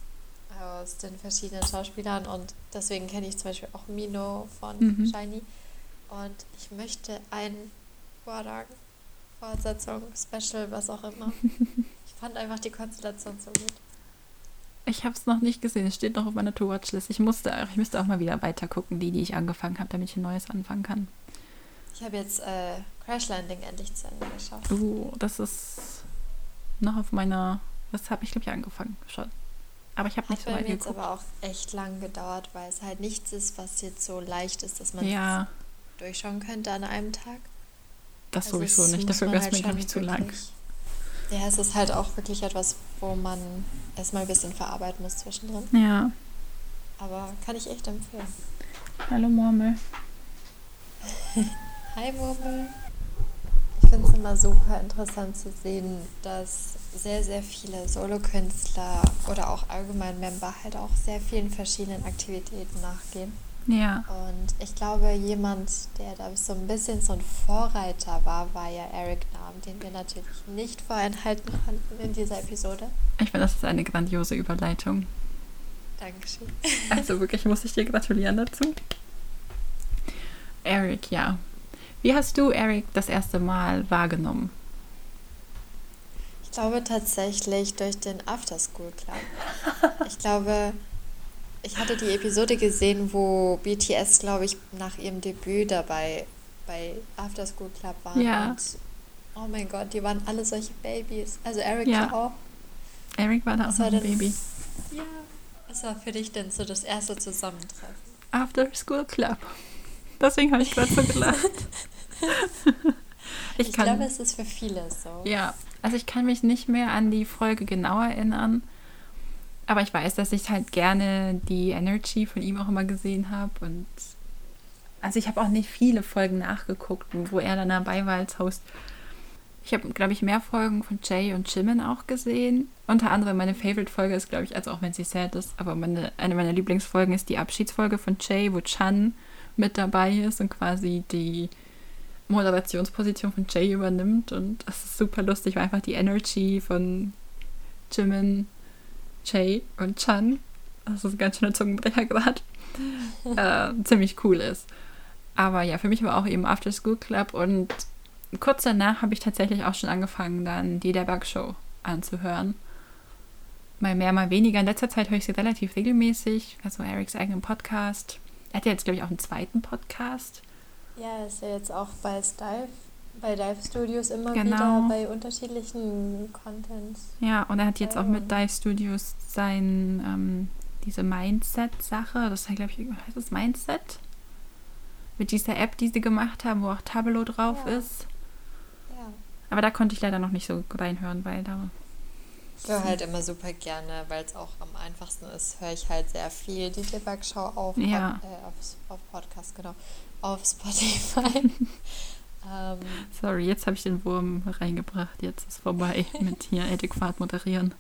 aus den verschiedenen Schauspielern und deswegen kenne ich zum Beispiel auch Mino von Mhm. Shiny. Und ich möchte ein Hwarang, Fortsetzung, Special, was auch immer. [laughs] ich fand einfach die Konstellation so gut. Ich habe es noch nicht gesehen, es steht noch auf meiner To-Watch-List. Ich, musste, ich müsste auch mal wieder weiter gucken, die, die ich angefangen habe, damit ich ein neues anfangen kann. Ich habe jetzt äh, Crash Landing endlich zu Ende geschaut. Uh, das ist noch auf meiner, das habe ich, glaube ich, angefangen schon. Aber ich habe nicht Hat so weit geguckt. aber auch echt lang gedauert, weil es halt nichts ist, was jetzt so leicht ist, dass man Ja, durchschauen könnte an einem Tag. Das Also sowieso es nicht. Dafür wäre es halt mir, glaube ich, zu lang. Ja, es ist halt auch wirklich etwas, wo man erstmal ein bisschen verarbeiten muss zwischendrin. Ja. Aber kann ich echt empfehlen. Hallo Murmel. [laughs] Hi Murmel. Ich finde es immer super interessant zu sehen, dass sehr, sehr viele Solokünstler oder auch allgemein Member halt auch sehr vielen verschiedenen Aktivitäten nachgehen. Ja. Und ich glaube, jemand, der da so ein bisschen so ein Vorreiter war, war ja Eric Nam, den wir natürlich nicht vorenthalten konnten in dieser Episode. Ich finde, das ist eine grandiose Überleitung. Dankeschön. Also [laughs] wirklich muss ich dir gratulieren dazu. Eric, ja. Wie hast du Eric das erste Mal wahrgenommen? Ich glaube tatsächlich durch den Afterschool Club. Ich glaube, ich hatte die Episode gesehen, wo BTS, glaube ich, nach ihrem Debüt dabei bei Afterschool Club waren. Ja. Und oh mein Gott, die waren alle solche Babys. Also Eric Ja. auch. Eric war da auch war ein denn- Baby. Ja. Was war für dich denn so das erste Zusammentreffen? After School Club. Deswegen habe ich gerade so gelacht. [laughs] Ich, ich kann, glaube, es ist für viele so. ja, also ich kann mich nicht mehr an die Folge genau erinnern. Aber ich weiß, dass ich halt gerne die Energy von ihm auch immer gesehen habe. Und also ich habe auch nicht viele Folgen nachgeguckt, wo er dann dabei war als Host. Ich habe, glaube ich, mehr Folgen von Jay und Jimin auch gesehen. Unter anderem meine Favorite-Folge ist, glaube ich, also auch wenn sie sad ist, aber meine, eine meiner Lieblingsfolgen ist die Abschiedsfolge von Jay, wo Chan mit dabei ist und quasi die Moderationsposition von Jay übernimmt. Und das ist super lustig, weil einfach die Energy von Jimin, Jay und Chan, das ist ein ganz schöner Zungenbrecher gerade, [laughs] äh, ziemlich cool ist. Aber ja, für mich war auch eben After School Club und kurz danach habe ich tatsächlich auch schon angefangen, dann die Der Bug Show anzuhören. Mal mehr, mal weniger. In letzter Zeit höre ich sie relativ regelmäßig. Also Erics eigenen Podcast. Er hat ja jetzt, glaube ich, auch einen zweiten Podcast. Ja, ist ja jetzt auch bei Dive, bei Dive Studios immer Genau. wieder bei unterschiedlichen Contents. Ja, und er hat jetzt auch mit Dive Studios sein, ähm, diese Mindset-Sache, das glaube ich, heißt das Mindset? Mit dieser App, die sie gemacht haben, wo auch Tableau drauf Ja. ist. Ja. Aber da konnte ich leider noch nicht so reinhören, weil da Ich höre halt immer super gerne, weil es auch am einfachsten ist, höre ich halt sehr viel die Debug-Show auf, Ja. Äh, auf, auf Podcast, genau, auf Spotify. [laughs] ähm, Sorry, jetzt habe ich den Wurm reingebracht. Jetzt ist vorbei [laughs] mit hier adäquat moderieren.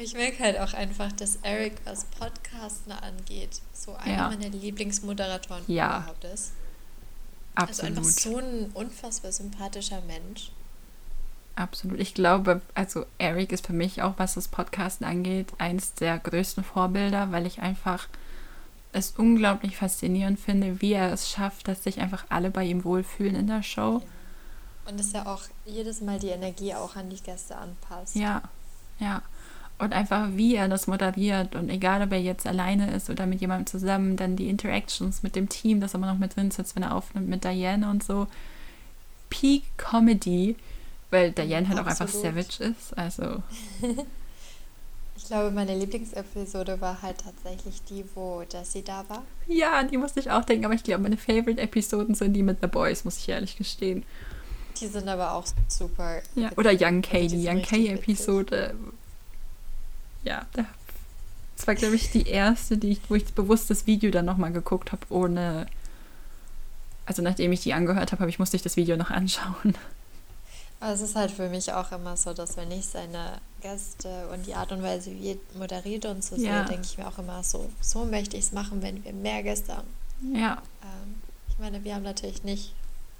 ich merke halt auch einfach, dass Eric, was Podcasten angeht, so einer Ja. meiner Lieblingsmoderatoren Ja. überhaupt ist. Also einfach Absolut. so ein unfassbar sympathischer Mensch. Absolut. Ich glaube, also Eric ist für mich auch, was das Podcasten angeht, eins der größten Vorbilder, weil ich einfach es unglaublich faszinierend finde, wie er es schafft, dass sich einfach alle bei ihm wohlfühlen in der Show. Und dass er auch jedes Mal die Energie auch an die Gäste anpasst. Ja, ja. Und einfach, wie er das moderiert und egal, ob er jetzt alleine ist oder mit jemandem zusammen, dann die Interactions mit dem Team, das immer noch mit drin sitzt, wenn er aufnimmt mit Diane und so. Peak Comedy, weil Diane halt auch einfach Absolut. savage ist. Also, [laughs] Ich glaube, meine Lieblingsepisode war halt tatsächlich die, wo Jessie da war. ja, an die musste ich auch denken, aber ich glaube, meine Favorite-Episoden sind die mit The Boys, muss ich ehrlich gestehen. Die sind aber auch super. Ja. witzig. Oder Young Kay, Also die die Young Kay-Episode. Ja, da- das war, glaube ich, die erste, die ich, wo ich bewusst das Video dann nochmal geguckt habe, ohne. Also nachdem ich die angehört habe, habe ich musste ich das Video noch anschauen. Aber es ist halt für mich auch immer so, dass wenn ich seine Gäste und die Art und Weise, wie er moderiert und so Ja. denke ich mir auch immer so, so möchte ich es machen, wenn wir mehr Gäste haben. Ja, Ähm, ich meine, wir haben natürlich nicht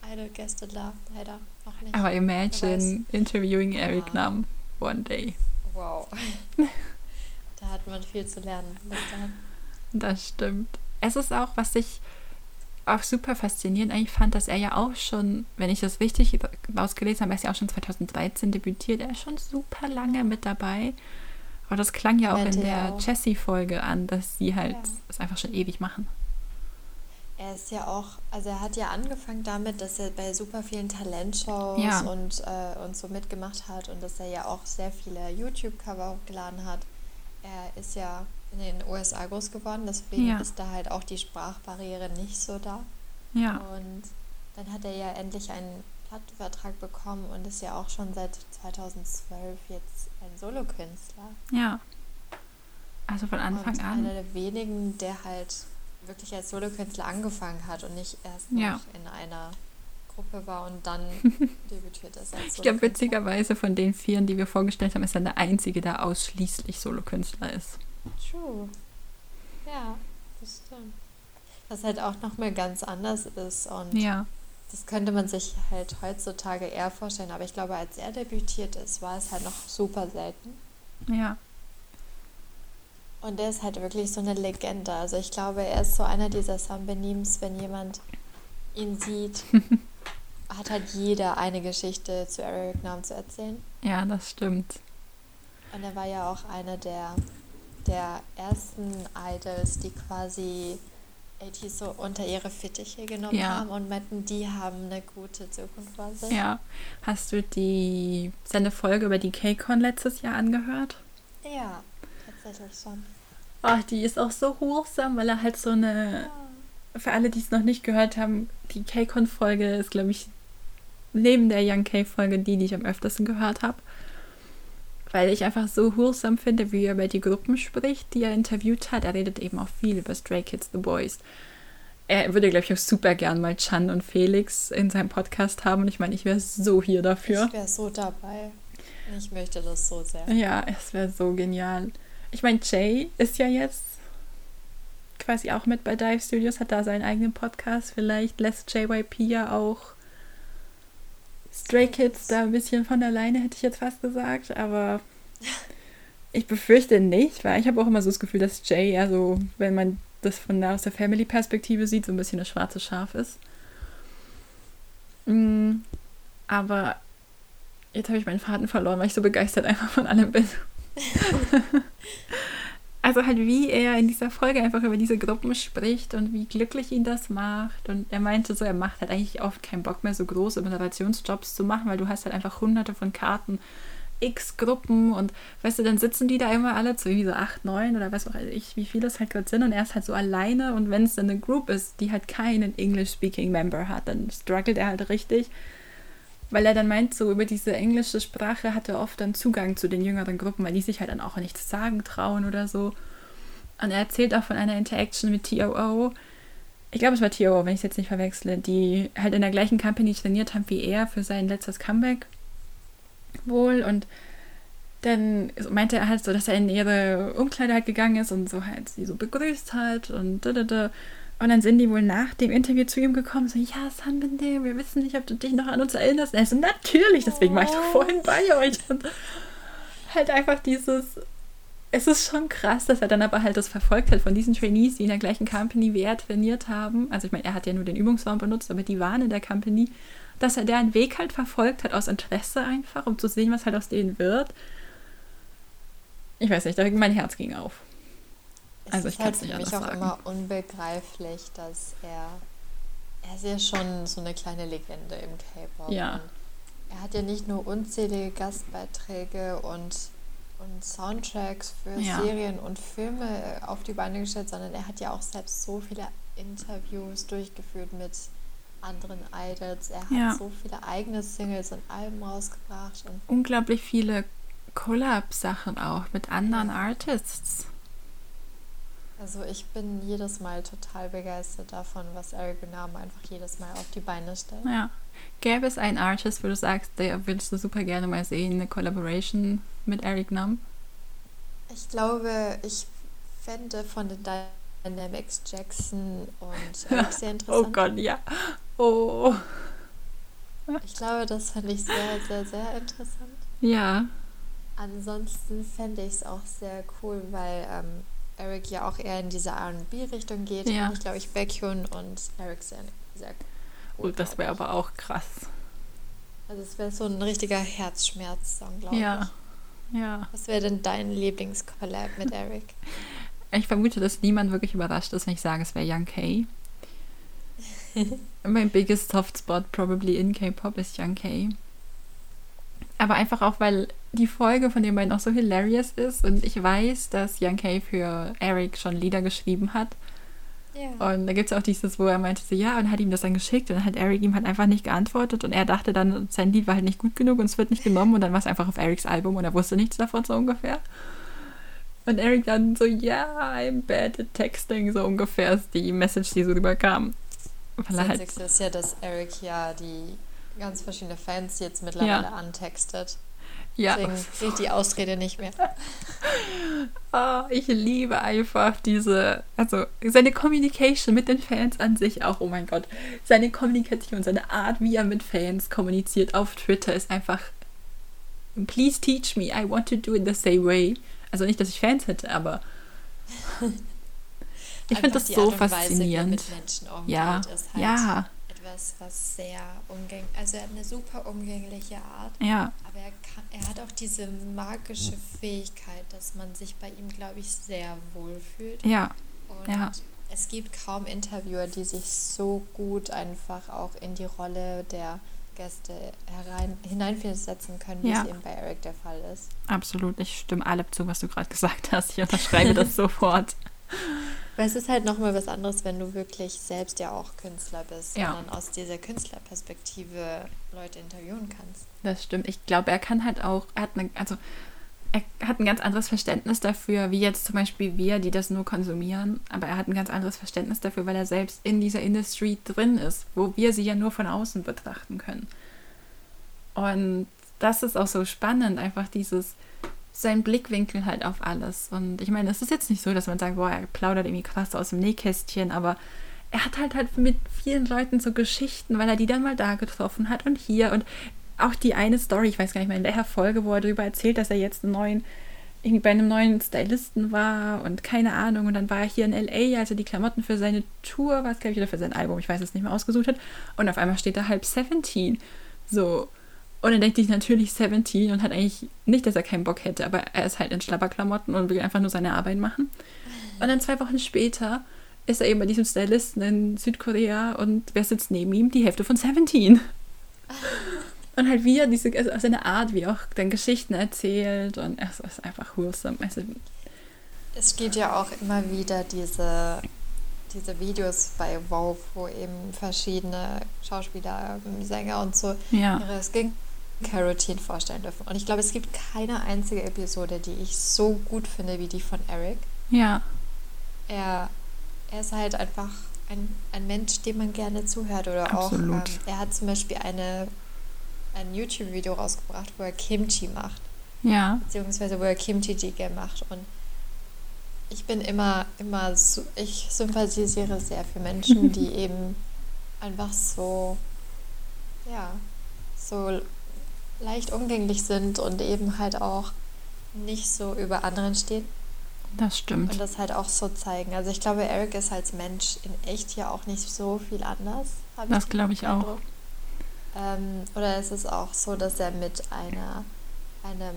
alle Gäste da, leider noch nicht. aber imagine interviewing Eric Ja. Nam one day. Wow. [laughs] da hat man viel zu lernen. Das stimmt. Es ist auch, was ich auch super faszinierend eigentlich fand, dass er ja auch schon, wenn ich das richtig rausgelesen habe, er ist ja auch schon 2013 debütiert, er ist schon super lange mit dabei. Aber das klang ja auch in Meinte er der. Jessie-Folge an, dass sie halt Ja. es einfach schon ewig machen. Er ist ja auch, also er hat ja angefangen damit, dass er bei super vielen Talentshows Ja. und, äh, und so mitgemacht hat und dass er ja auch sehr viele YouTube-Cover hochgeladen hat. Er ist ja in den USA groß geworden, deswegen Ja. ist da halt auch die Sprachbarriere nicht so da. Ja, Und dann hat er ja endlich einen Plattenvertrag bekommen und ist ja auch schon seit 2012 jetzt ein Solokünstler. ja. Also von Anfang und an. einer der wenigen, der halt wirklich als Solokünstler angefangen hat und nicht erst noch Ja. in einer Gruppe war und dann [laughs] debütiert ist als Ich glaube, witzigerweise von den Vieren, die wir vorgestellt haben, ist er der Einzige, der ausschließlich Solokünstler ist. True. Ja, das stimmt. Was halt auch nochmal ganz anders ist und Ja, das könnte man sich halt heutzutage eher vorstellen, aber ich glaube, als er debütiert ist, war es halt noch super selten. ja, Und er ist halt wirklich so eine Legende. Also ich glaube, er ist so einer dieser Sambenems, wenn jemand ihn sieht, [laughs] hat halt jeder eine Geschichte zu Eric Nam zu erzählen. ja, das stimmt. Und er war ja auch einer der, der ersten Idols, die quasi 80 so unter ihre Fittiche genommen Ja. haben und meinten, die haben eine gute Zukunft vor sich. Ja. Hast du die seine Folge über die K-Con letztes Jahr angehört? Ja, tatsächlich schon. Ach, die ist auch so wholesome, weil er halt so eine. Für alle, die es noch nicht gehört haben, die K-Con-Folge ist, glaube ich, neben der Young K-Folge die, die ich am öftesten gehört habe. Weil ich einfach so wholesome finde, wie er über die Gruppen spricht, die er interviewt hat. Er redet eben auch viel über Stray Kids, The Boys. Er würde, glaube ich, auch super gern mal Chan und Felix in seinem Podcast haben. Und ich meine, ich wäre so hier dafür. Ich wäre so dabei. Ich möchte das so sehr. Ja, es wäre so genial. Ich meine, Jay ist ja jetzt quasi auch mit bei Dive Studios, hat da seinen eigenen Podcast. Vielleicht lässt JYP ja auch Stray Kids da ein bisschen von alleine, hätte ich jetzt fast gesagt. Aber ich befürchte nicht, weil ich habe auch immer so das Gefühl, dass Jay eher so, wenn man das von der, aus der Family-Perspektive sieht, so ein bisschen das schwarze Schaf ist. Mm, aber jetzt habe ich meinen Faden verloren, weil ich so begeistert einfach von allem bin. [laughs] also halt, wie er in dieser Folge einfach über diese Gruppen spricht und wie glücklich ihn das macht. Und er meinte so, er macht halt eigentlich oft keinen Bock mehr, so große Moderationsjobs zu machen, weil du hast halt einfach hunderte von Karten, x Gruppen und weißt du, dann sitzen die da immer alle zu irgendwie so acht, neun oder was auch ich, wie viele es halt gerade sind und er ist halt so alleine und wenn es dann eine Group ist, die halt keinen English-Speaking Member hat, dann struggelt er halt richtig weil er dann meint, so über diese englische Sprache hat er oft dann Zugang zu den jüngeren Gruppen, weil die sich halt dann auch nichts sagen trauen oder so. Und er erzählt auch von einer Interaction mit TOO. Ich glaube, es war TOO, wenn ich es jetzt nicht verwechsle, die halt in der gleichen Company trainiert haben wie er für sein letztes Comeback. Wohl. Und dann meinte er halt so, dass er in ihre Umkleide halt gegangen ist und so halt sie so begrüßt hat und da, da, da. Und dann sind die wohl nach dem Interview zu ihm gekommen, so, ja, Sanbinde, wir wissen nicht, ob du dich noch an uns erinnerst. Und er so, natürlich, deswegen war ich doch vorhin bei euch. Und halt einfach dieses, es ist schon krass, dass er dann aber halt das verfolgt hat von diesen Trainees, die in der gleichen Company wie er trainiert haben. Also ich meine, er hat ja nur den Übungsraum benutzt, aber die waren in der Company, dass er deren Weg halt verfolgt hat aus Interesse einfach, um zu sehen, was halt aus denen wird. Ich weiß nicht, mein Herz ging auf. Es also ich kann es halt nicht für mich auch immer unbegreiflich, dass er er ist ja schon so eine kleine Legende im K-Pop. Ja. Er hat ja nicht nur unzählige Gastbeiträge und, und Soundtracks für ja. Serien und Filme auf die Beine gestellt, sondern er hat ja auch selbst so viele Interviews durchgeführt mit anderen Idols. Er hat ja. so viele eigene Singles und Alben rausgebracht. Und Unglaublich viele Collab-Sachen auch mit anderen ja. Artists. Also ich bin jedes Mal total begeistert davon, was Eric Benam einfach jedes Mal auf die Beine stellt. Ja. Gäbe es einen Artist, wo du sagst, der würdest du super gerne mal sehen, eine Collaboration mit Eric Nam? Ich glaube, ich fände von den Dynamics Jackson und [laughs] Eric sehr interessant. oh Gott, ja. Oh. Ich glaube, das fände ich sehr, sehr, sehr interessant. Ja. Ansonsten fände ich es auch sehr cool, weil ähm, Eric ja auch eher in diese RB-Richtung geht. Ja. Ich glaube, ich Baekhyun und Eric sehr, sehr Oh, das wäre aber auch krass. Also es wäre so ein richtiger Herzschmerz-Song, glaube ja. ich. Ja. Was wäre denn dein Lieblingskollab mit [laughs] Eric? Ich vermute, dass niemand wirklich überrascht ist, wenn ich sage, es wäre Young K. [laughs] mein biggest soft spot probably in K-Pop ist Young K. Aber einfach auch, weil die Folge von den beiden auch so hilarious ist und ich weiß, dass Young Kay für Eric schon Lieder geschrieben hat. Yeah. Und da gibt es auch dieses, wo er meinte so, ja, und hat ihm das dann geschickt und dann hat Eric ihm halt einfach nicht geantwortet und er dachte dann, sein Lied war halt nicht gut genug und es wird nicht genommen und dann war es einfach auf Erics Album und er wusste nichts davon so ungefähr. Und Eric dann so, ja, yeah, I'm bad at texting, so ungefähr ist die Message, die so rüberkam. Weil das halt ist ja, dass Eric ja die ganz verschiedene Fans jetzt mittlerweile ja. antextet. Ja. Deswegen ich die Ausrede nicht mehr. oh, [laughs] ich liebe einfach diese, also seine Communication mit den Fans an sich auch, oh mein Gott. Seine Kommunikation, seine Art, wie er mit Fans kommuniziert auf Twitter ist einfach, please teach me, I want to do it the same way. Also nicht, dass ich Fans hätte, aber [laughs] ich finde das so faszinierend. Weise, mit Menschen ja, ist halt ja etwas, was sehr umgänglich, also er hat eine super umgängliche Art. Ja. Aber er, kann, er hat auch diese magische Fähigkeit, dass man sich bei ihm, glaube ich, sehr wohl fühlt. Ja. Und ja. es gibt kaum Interviewer, die sich so gut einfach auch in die Rolle der Gäste herein, hineinversetzen können, wie ja. es eben bei Eric der Fall ist. Absolut, ich stimme allem zu, was du gerade gesagt hast. Ich unterschreibe das [laughs] sofort. Weil es ist halt nochmal was anderes, wenn du wirklich selbst ja auch Künstler bist, ja. sondern aus dieser Künstlerperspektive Leute interviewen kannst. Das stimmt. Ich glaube, er kann halt auch, er hat eine, also er hat ein ganz anderes Verständnis dafür, wie jetzt zum Beispiel wir, die das nur konsumieren, aber er hat ein ganz anderes Verständnis dafür, weil er selbst in dieser Industrie drin ist, wo wir sie ja nur von außen betrachten können. Und das ist auch so spannend, einfach dieses, sein Blickwinkel halt auf alles. Und ich meine, es ist jetzt nicht so, dass man sagt, boah, er plaudert irgendwie krass aus dem Nähkästchen, aber er hat halt halt mit vielen Leuten so Geschichten, weil er die dann mal da getroffen hat und hier und auch die eine Story, ich weiß gar nicht mehr, in welcher Folge, wo er darüber erzählt, dass er jetzt einen neuen, irgendwie bei einem neuen Stylisten war und keine Ahnung. Und dann war er hier in LA, also die Klamotten für seine Tour, was glaube ich, oder für sein Album, ich weiß es nicht mehr, ausgesucht hat. Und auf einmal steht da halb 17. So. Und dann denkt sich natürlich 17 und hat eigentlich nicht, dass er keinen Bock hätte, aber er ist halt in Schlapperklamotten und will einfach nur seine Arbeit machen. Und dann zwei Wochen später ist er eben bei diesem Stylisten in Südkorea und wer sitzt neben ihm? Die Hälfte von 17. Und halt wie er diese, also seine Art, wie er auch dann Geschichten erzählt und es ist einfach wholesome. Also, es gibt ja auch immer wieder diese, diese Videos bei Wow, wo eben verschiedene Schauspieler, Sänger und so Ja. ihre Skincare-Routine vorstellen dürfen. Und ich glaube, es gibt keine einzige Episode, die ich so gut finde wie die von Eric. Ja. Er, er ist halt einfach ein, ein Mensch, dem man gerne zuhört. Oder Absolut. auch, ähm, er hat zum Beispiel eine, ein YouTube-Video rausgebracht, wo er Kimchi macht. Ja. beziehungsweise wo er Kimchi Jjigae macht. Und ich bin immer, immer, so, ich sympathisiere sehr für Menschen, [laughs] die eben einfach so, ja, so leicht umgänglich sind und eben halt auch nicht so über anderen stehen Das stimmt. und das halt auch so zeigen. Also ich glaube, Eric ist als Mensch in echt ja auch nicht so viel anders. Das glaube ich auch. Ähm, oder ist es auch so, dass er mit einer, einem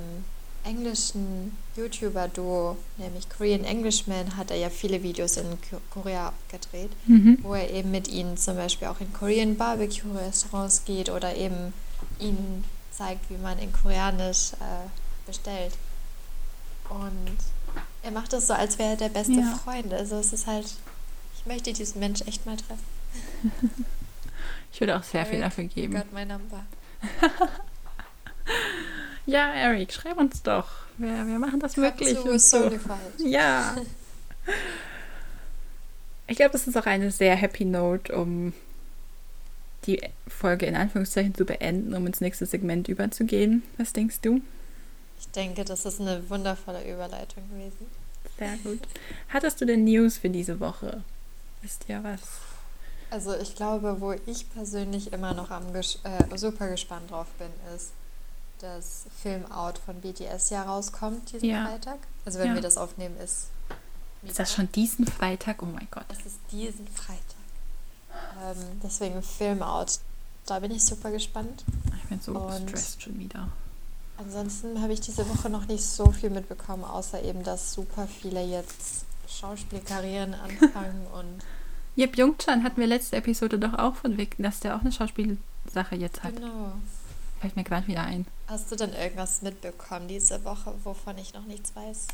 englischen YouTuber-Duo, nämlich Korean Englishman, hat er ja viele Videos in Ko- Korea gedreht, Mhm. wo er eben mit ihnen zum Beispiel auch in Korean Barbecue-Restaurants geht oder eben ihnen zeigt, wie man in Koreanisch äh, bestellt. Und er macht das so, als wäre er der beste Ja. Freund. Also es ist halt, ich möchte diesen Mensch echt mal treffen. [laughs] Ich würde auch sehr viel Eric, dafür you geben. got my number. Ja, Eric, schreib uns doch. Wir, wir machen das wirklich. to und so. [laughs] Ja. [laughs] Ich glaube, das ist auch eine sehr happy Note, um die Folge in Anführungszeichen zu beenden, um ins nächste Segment überzugehen. Was denkst du? Ich denke, das ist eine wundervolle Überleitung gewesen. Sehr gut. Hattest du denn News für diese Woche? Wisst ihr was? Also ich glaube, wo ich persönlich immer noch am ges äh, super gespannt drauf bin, ist, dass Film Out von BTS ja rauskommt diesen Ja. Freitag. Also wenn Ja. wir das aufnehmen, ist Ist das schon diesen Freitag? Oh mein Gott. Es ist diesen Freitag. Ähm, deswegen Film Out. Da bin ich super gespannt. Ich bin so Und- gestresst schon wieder. Ansonsten habe ich diese Woche noch nicht so viel mitbekommen, außer eben, dass super viele jetzt Schauspielkarrieren [laughs] anfangen und Jep Jungchan hatten wir letzte Episode doch auch von Vic, dass der auch eine Schauspielsache jetzt hat. genau. Fällt mir gerade wieder ein. Hast du denn irgendwas mitbekommen diese Woche, wovon ich noch nichts weiß?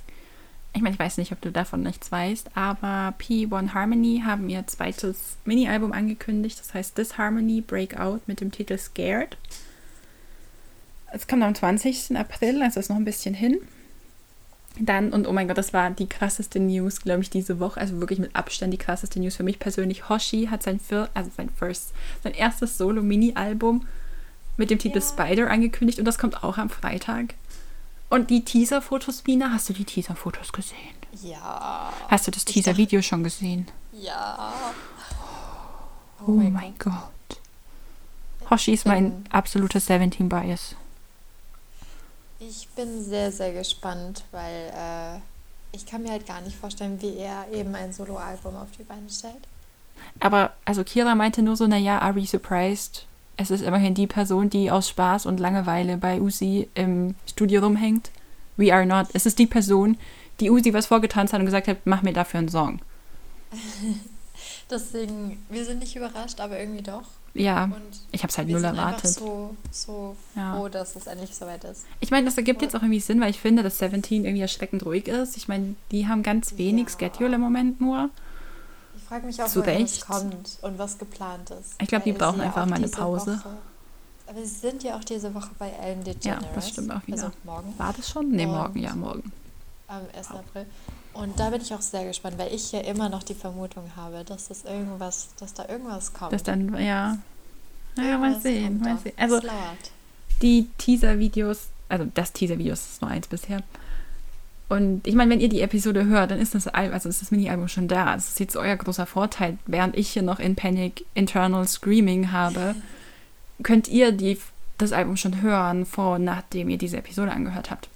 Ich meine, ich weiß nicht, ob du davon nichts weißt, aber P1 Harmony haben ihr zweites Mini-Album angekündigt. Das heißt This Harmony Breakout mit dem Titel Scared. Es kommt am 20. April, also ist noch ein bisschen hin. Dann, und oh mein Gott, das war die krasseste News, glaube ich, diese Woche. Also wirklich mit Abstand die krasseste News für mich persönlich. Hoshi hat sein, Fir also sein, first, sein erstes Solo-Mini-Album mit dem Titel Ja. Spider angekündigt und das kommt auch am Freitag. Und die Teaser-Fotos, Mina, hast du die Teaser-Fotos gesehen? Ja. Hast du das Teaser-Video schon gesehen? Ja. Oh, mein Gott. Hoshi ist mein absoluter 17-Bias. Ich bin sehr, sehr gespannt, weil äh, ich kann mir halt gar nicht vorstellen, wie er eben ein Soloalbum auf die Beine stellt. Aber, also Kira meinte nur so, naja, are we surprised? Es ist immerhin die Person, die aus Spaß und Langeweile bei Uzi im Studio rumhängt. We are not. Es ist die Person, die Uzi was vorgetanzt hat und gesagt hat, mach mir dafür einen Song. [laughs] Deswegen, wir sind nicht überrascht, aber irgendwie doch. Ja, Und ich habe es halt null erwartet. einfach so, so Ja. froh, dass es endlich soweit ist. Ich meine, das ergibt jetzt auch irgendwie Sinn, weil ich finde, dass 17 irgendwie erschreckend ruhig ist. Ich meine, die haben ganz wenig Ja. Schedule im Moment nur. Ich frage mich auch, Zu woher Recht. kommt und was geplant ist. Ich glaub, die brauchen ja einfach mal eine Pause. Woche, aber sie sind ja auch diese Woche bei Ellen DeGeneres. Ja, das stimmt auch wieder. Also morgen, War das schon? Nee, Und- morgen, ja, morgen. am 1. April. Und da bin ich auch sehr gespannt, weil ich ja immer noch die Vermutung habe, dass das irgendwas, dass da irgendwas kommt. Das dann, ja. Naja, mal sehen, mal sehen. Also, die Teaser-Videos, also das Teaser-Video ist nur eins bisher. Und ich meine, wenn ihr die Episode hört, dann ist das Album, also ist das Mini-Album schon da. Das ist jetzt euer großer Vorteil. Während ich hier noch in Panic Internal Screaming habe, [laughs] könnt ihr die, das Album schon hören, vor und nachdem ihr diese Episode angehört habt.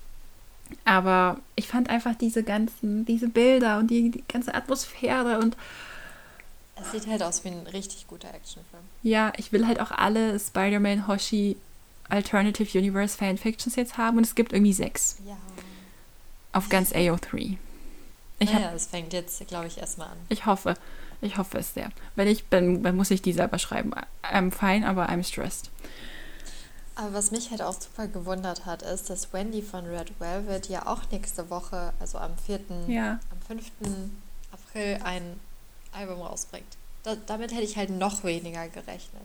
Aber ich fand einfach diese ganzen, diese Bilder und die, die ganze Atmosphäre und Es sieht halt aus wie ein richtig guter Actionfilm. Ja, ich will halt auch alle Spider-Man Hoshi Alternative Universe Fanfictions jetzt haben und es gibt irgendwie sechs Ja. Auf ganz AO3. Ich, naja, es fängt jetzt, glaube ich, erstmal an. ich hoffe, ich hoffe es sehr. Wenn ich bin, dann muss ich die selber schreiben. I'm fine, aber I'm stressed. Aber was mich halt auch super gewundert hat, ist, dass Wendy von Red Velvet ja auch nächste Woche, also am 4., Ja, am 5. April ein Album rausbringt. Da, damit hätte ich halt noch weniger gerechnet.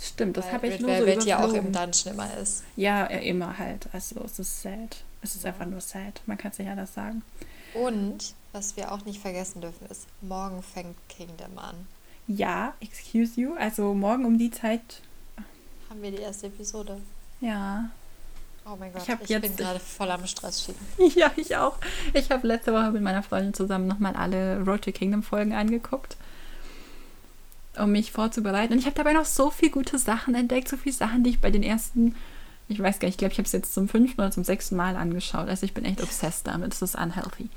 Stimmt, das habe ich Red nur Velvet so ja auch im überflogen. Dungeon immer ist. Ja, immer halt. Also es ist sad. Es ist Ja. einfach nur sad. Man kann es nicht anders sagen. Und, was wir auch nicht vergessen dürfen, ist, morgen fängt Kingdom an. Ja, excuse you. Also morgen um die Zeit. Haben wir die erste Episode. Ja. Oh mein Gott, Ich ich, bin [laughs] gerade voll am Stress schieben. Ja, ich auch. Ich habe letzte Woche mit meiner Freundin zusammen nochmal alle Road to Kingdom Folgen angeguckt, um mich vorzubereiten. Und ich habe dabei noch so viele gute Sachen entdeckt, so viele Sachen, die ich bei den ersten, ich weiß gar nicht, ich glaube, ich habe es jetzt zum fünften oder zum sechsten Mal angeschaut. Also ich bin echt obsessed damit. Es ist unhealthy.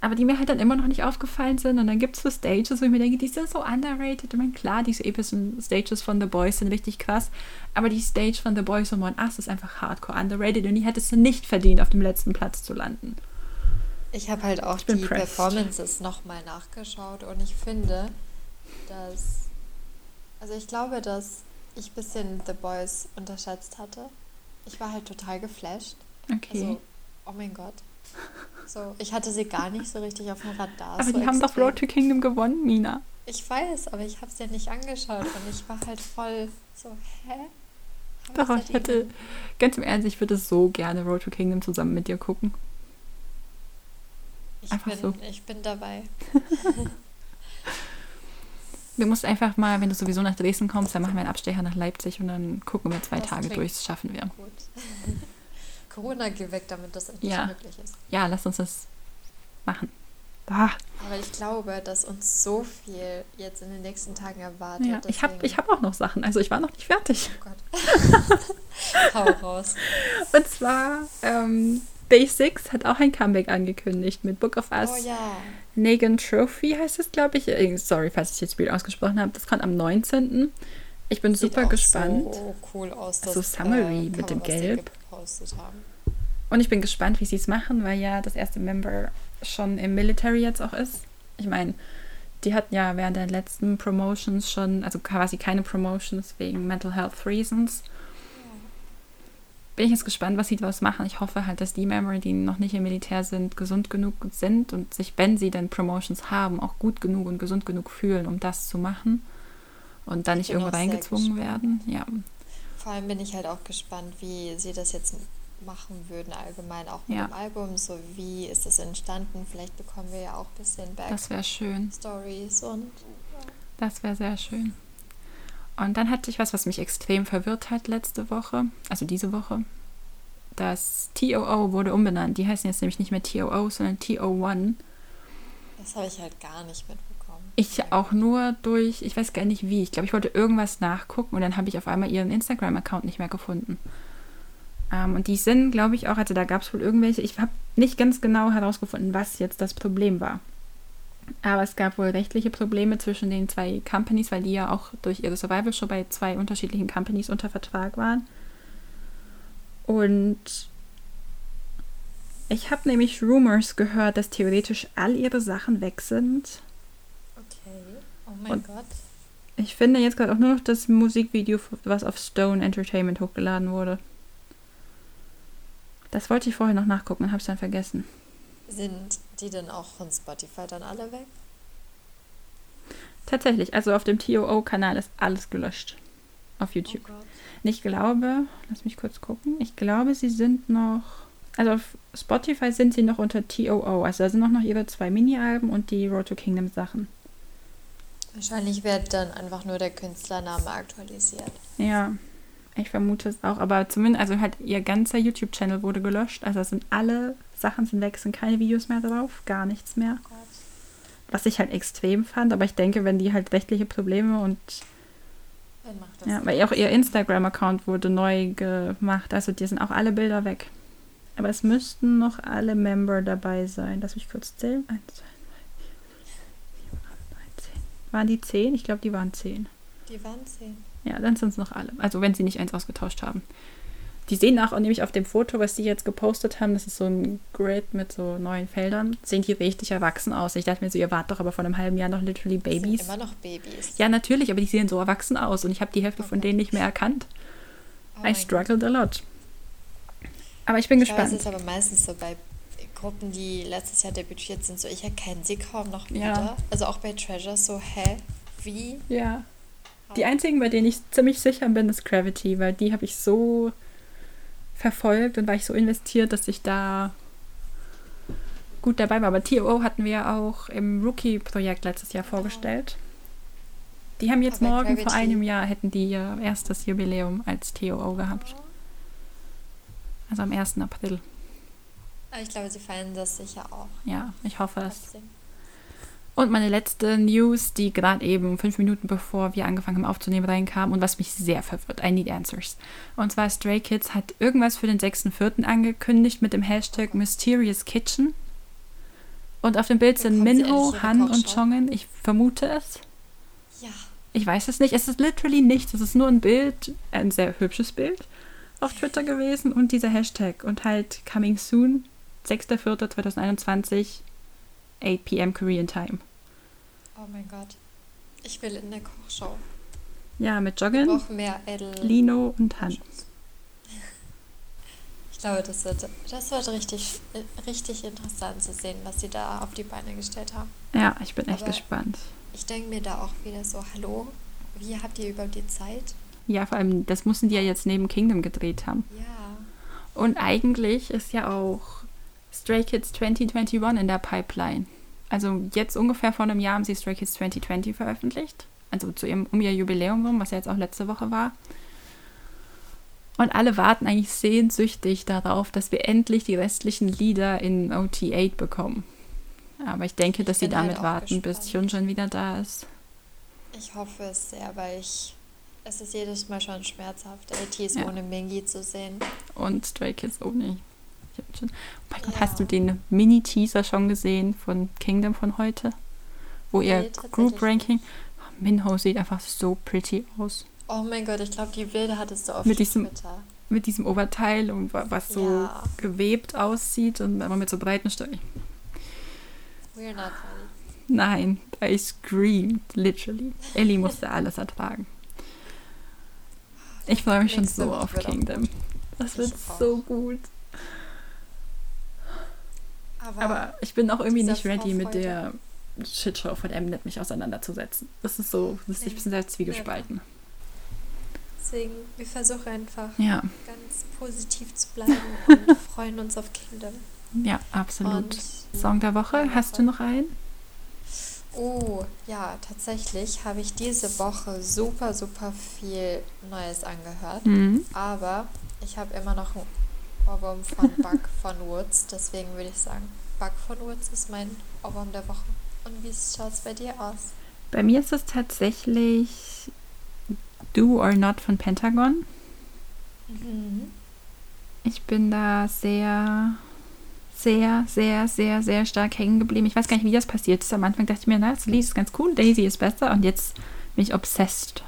Aber die mir halt dann immer noch nicht aufgefallen sind. Und dann gibt es so Stages, wo ich mir denke, die sind so underrated. Ich meine, klar, diese epischen Stages von The Boys sind richtig krass. Aber die Stage von The Boys und One Us ist einfach hardcore underrated. Und die hättest du nicht verdient, auf dem letzten Platz zu landen. Ich habe halt auch die pressed. Performances nochmal nachgeschaut und ich finde, dass. Also ich glaube, dass ich ein bisschen The Boys unterschätzt hatte. Ich war halt total geflasht. Okay. Also, oh mein Gott. So, ich hatte sie gar nicht so richtig auf dem Radar. aber so die haben doch. Road to Kingdom gewonnen, Mina. Ich weiß, aber ich habe es ja nicht angeschaut und ich war halt voll so, hä? Doch, ich hätte, ganz im Ernst, ich würde so gerne Road to Kingdom zusammen mit dir gucken. Ich einfach bin, so. ich bin dabei. [laughs] Wir mussten einfach mal, wenn du sowieso nach Dresden kommst, dann machen wir einen Abstecher nach Leipzig und dann gucken wir zwei Das Tage durch. Das schaffen wir. Gut. [laughs] Corona geh weg, damit das endlich Ja. möglich ist. Ja, lass uns das machen. Ah, Aber ich glaube, dass uns so viel jetzt in den nächsten Tagen erwartet. ja. Ich habe ich hab auch noch Sachen. Also ich war noch nicht fertig. Oh Gott. [laughs] Hau raus. [laughs] Und zwar, ähm, 6 hat auch ein Comeback angekündigt mit Book of Us. Oh ja. Negan Trophy heißt es, glaube ich. Äh, Sorry, falls ich jetzt weird ausgesprochen habe. Das kommt am 19. Ich bin Sieht super gespannt. So cool aus, So das Summary mit Cover, dem Gelb. Und ich bin gespannt, wie sie es machen, weil ja das erste Member schon im Military jetzt auch ist. Ich meine, die hatten ja während der letzten Promotions schon, also quasi keine Promotions wegen Mental Health Reasons. Bin ich jetzt gespannt, was sie daraus machen. Ich hoffe halt, dass die Member, die noch nicht im Militär sind, gesund genug sind und sich, wenn sie dann Promotions haben, auch gut genug und gesund genug fühlen, um das zu machen. Und dann nicht irgendwo reingezwungen werden. Ja, Vor allem bin ich halt auch gespannt, wie sie das jetzt machen würden, allgemein auch mit Ja. dem Album. So, wie ist das entstanden? Vielleicht bekommen wir ja auch ein bisschen das wäre schön. Backstories und Das wäre sehr schön. Und dann hatte ich was, was mich extrem verwirrt hat letzte Woche, also diese Woche. Das TOO wurde umbenannt. Die heißen jetzt nämlich nicht mehr TOO, sondern TO1. das habe ich halt gar nicht mitbekommen. Ich auch nur durch, ich weiß gar nicht wie. Ich glaube, ich wollte irgendwas nachgucken und dann habe ich auf einmal ihren Instagram-Account nicht mehr gefunden. Ähm, und die sind, glaube ich, auch, also da gab es wohl irgendwelche, ich habe nicht ganz genau herausgefunden, was jetzt das Problem war. Aber es gab wohl rechtliche Probleme zwischen den zwei Companies, weil die ja auch durch ihre Survival Show bei zwei unterschiedlichen Companies unter Vertrag waren. Und ich habe nämlich Rumors gehört, dass theoretisch all ihre Sachen weg sind. Okay. Oh mein Und- Gott. Ich finde jetzt gerade auch nur noch das Musikvideo, was auf Stone Entertainment hochgeladen wurde. Das wollte ich vorher noch nachgucken und habe es dann vergessen. Sind die denn auch von Spotify dann alle weg? Tatsächlich, also auf dem TOO-Kanal ist alles gelöscht. Auf YouTube. Oh Gott. Und Ich glaube, lass mich kurz gucken. Ich glaube, sie sind noch. Also auf Spotify sind sie noch unter TOO. Also da sind auch noch ihre zwei Mini-Alben und die Road to Kingdom Sachen. Wahrscheinlich wird dann einfach nur der Künstlername aktualisiert. Ja, ich vermute es auch. Aber zumindest, also halt ihr ganzer YouTube-Channel wurde gelöscht. Also sind alle Sachen sind weg, es sind keine Videos mehr drauf, gar nichts mehr. Oh. Was ich halt extrem fand. Aber ich denke, wenn die halt rechtliche Probleme und Wer macht das? ja, weil auch ihr Instagram-Account wurde neu gemacht. Also die sind auch alle Bilder weg. Aber es müssten noch alle Member dabei sein. Lass mich kurz zählen. Eins, zwei, drei, vier, fünf, acht, neun, zehn. Waren die zehn? Ich glaube, die waren zehn. Die waren zehn. Ja, dann sind es noch alle. Also wenn sie nicht eins ausgetauscht haben. Die sehen auch nämlich auf dem Foto, was die jetzt gepostet haben, das ist so ein Grid mit so neuen Feldern, sehen die richtig erwachsen aus. Ich dachte mir so, ihr wart doch aber vor einem halben Jahr noch literally Das sind Babys. immer noch Babys. Ja, natürlich, aber die sehen so erwachsen aus und ich habe die Hälfte von Okay. denen nicht mehr erkannt. Oh I struggled a lot. Aber ich bin. Ich gespannt. es ist aber meistens so bei Gruppen, die letztes Jahr debütiert sind, so ich erkenne sie kaum noch Ja. wieder. Also auch bei Treasure so, hä? Wie? Ja. Die einzigen, bei denen ich ziemlich sicher bin, ist Gravity, weil die habe ich so verfolgt und war ich so investiert, dass ich da gut dabei war. Aber TO hatten wir auch im Rookie-Projekt letztes Jahr vorgestellt. Die haben jetzt Aber morgen, vor Gravity- einem Jahr, hätten die ihr erstes Jubiläum als TOO gehabt. Also am 1. April. Ich glaube, sie feiern das sicher auch. Ja, ich hoffe es. Und meine letzte News, die gerade eben fünf Minuten bevor wir angefangen haben aufzunehmen reinkam und was mich sehr verwirrt. I need answers. Und zwar Stray Kids hat irgendwas für den 6.4. angekündigt mit dem Hashtag Mysterious Kitchen. Und auf dem Bild sind Minho, Han und? Chongen. Ich vermute es. Ja. Ich weiß es nicht. Es ist literally nichts. Es ist nur ein Bild, ein sehr hübsches Bild auf Twitter gewesen und dieser Hashtag. Und halt coming soon, 6.4.2021, 8 p.m. Korean Time. Oh mein Gott. Ich will in der Kochshow. Ja, mit Joggen, brauchen mehr Edel. Lino und Han. [laughs] Ich glaube, das wird, das wird richtig, richtig interessant zu sehen, was sie da auf die Beine gestellt haben. Ja, ich bin echt Aber- gespannt. Ich denke mir da auch wieder so, hallo, wie habt ihr überhaupt die Zeit? Ja, vor allem, das mussten die ja jetzt neben Kingdom gedreht haben. Ja. Und eigentlich ist ja auch Stray Kids 2021 in der Pipeline. Also jetzt ungefähr vor einem Jahr haben sie Stray Kids 2020 veröffentlicht. Also zu ihrem, um ihr Jubiläum rum, was ja jetzt auch letzte Woche war. Und alle warten eigentlich sehnsüchtig darauf, dass wir endlich die restlichen Lieder in OT8 bekommen. Aber ich denke, dass sie bin halt damit auch warten, bis gespannt. Hyunjin wieder da ist. Ich hoffe es sehr, weil ich, es ist jedes Mal schon schmerzhaft, LTs Ja. ohne Mingi zu sehen. Und Stray Kids ohne. Oh mein Gott, Ja. hast du den Mini-Teaser schon gesehen von Kingdom von heute? Wo ihr Nee, Group Ranking. Minho sieht einfach so pretty aus. Oh mein Gott, ich glaube, die Bilder hattest du auf Mit diesem- Twitter. Mit diesem Oberteil und wa- was so Ja. gewebt aussieht und aber mit so breiten Stellen. We're not ready. Nein, I screamed, literally. Ellie musste alles ertragen. Ich freue mich schon so auf Kingdom. Das wird so gut. Aber, Aber ich bin auch irgendwie nicht ready mit der Shitshow von Mnet mich auseinanderzusetzen. Das ist so, das ist Nee. ein bisschen sehr zwiegespalten. deswegen, wir versuchen einfach Ja, ganz positiv zu bleiben [laughs] und freuen uns auf Kingdom. ja, absolut. Und Song der Woche, hast du noch einen? Oh, ja, tatsächlich habe ich diese Woche super, super viel Neues angehört. Mhm. Aber ich habe immer noch Ohrwurm von Bug [laughs] von Woods. Deswegen würde ich sagen, Bug von Woods ist mein Ohrwurm der Woche. Und wie schaut es bei dir aus? Bei mir ist es tatsächlich Do or Not von Pentagon. Mhm. Ich bin da sehr, sehr, sehr, sehr, sehr stark hängen geblieben. Ich weiß gar nicht, wie das passiert ist. Am Anfang dachte ich mir, na, das Lied ist ganz cool, Daisy ist besser und jetzt bin ich obsessed.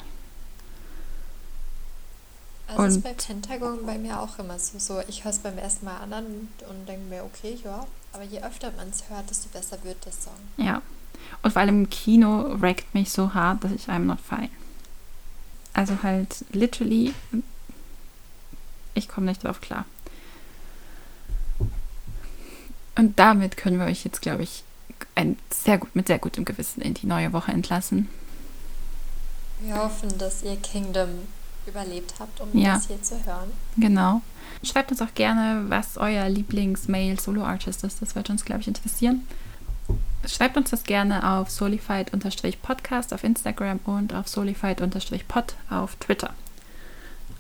Also ist Und- bei Pentagon bei mir auch immer so. so ich höre es beim ersten Mal an und, und denke mir, okay, ja. Aber je öfter man es hört, desto besser wird der Song. Ja. Und vor allem im Kino wreckt mich so hart, dass ich I'm not fine. Also halt literally, ich komme nicht drauf klar. Und damit können wir euch jetzt, glaube ich, ein sehr gut, mit sehr gutem Gewissen in die neue Woche entlassen. Wir hoffen, dass ihr Kingdom überlebt habt, um Ja. das hier zu hören. Genau. Schreibt uns auch gerne, was euer Lieblings-Male-Solo-Artist ist. Das wird uns, glaube ich, interessieren. Schreibt uns das gerne auf solified-podcast auf Instagram und auf solified-pod auf Twitter.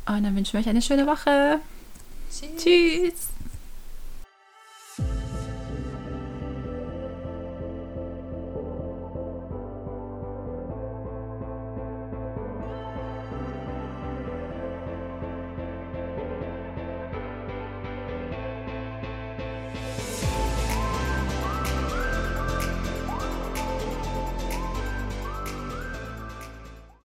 Und dann wünschen wir euch eine schöne Woche. Tschüss. Tschüss.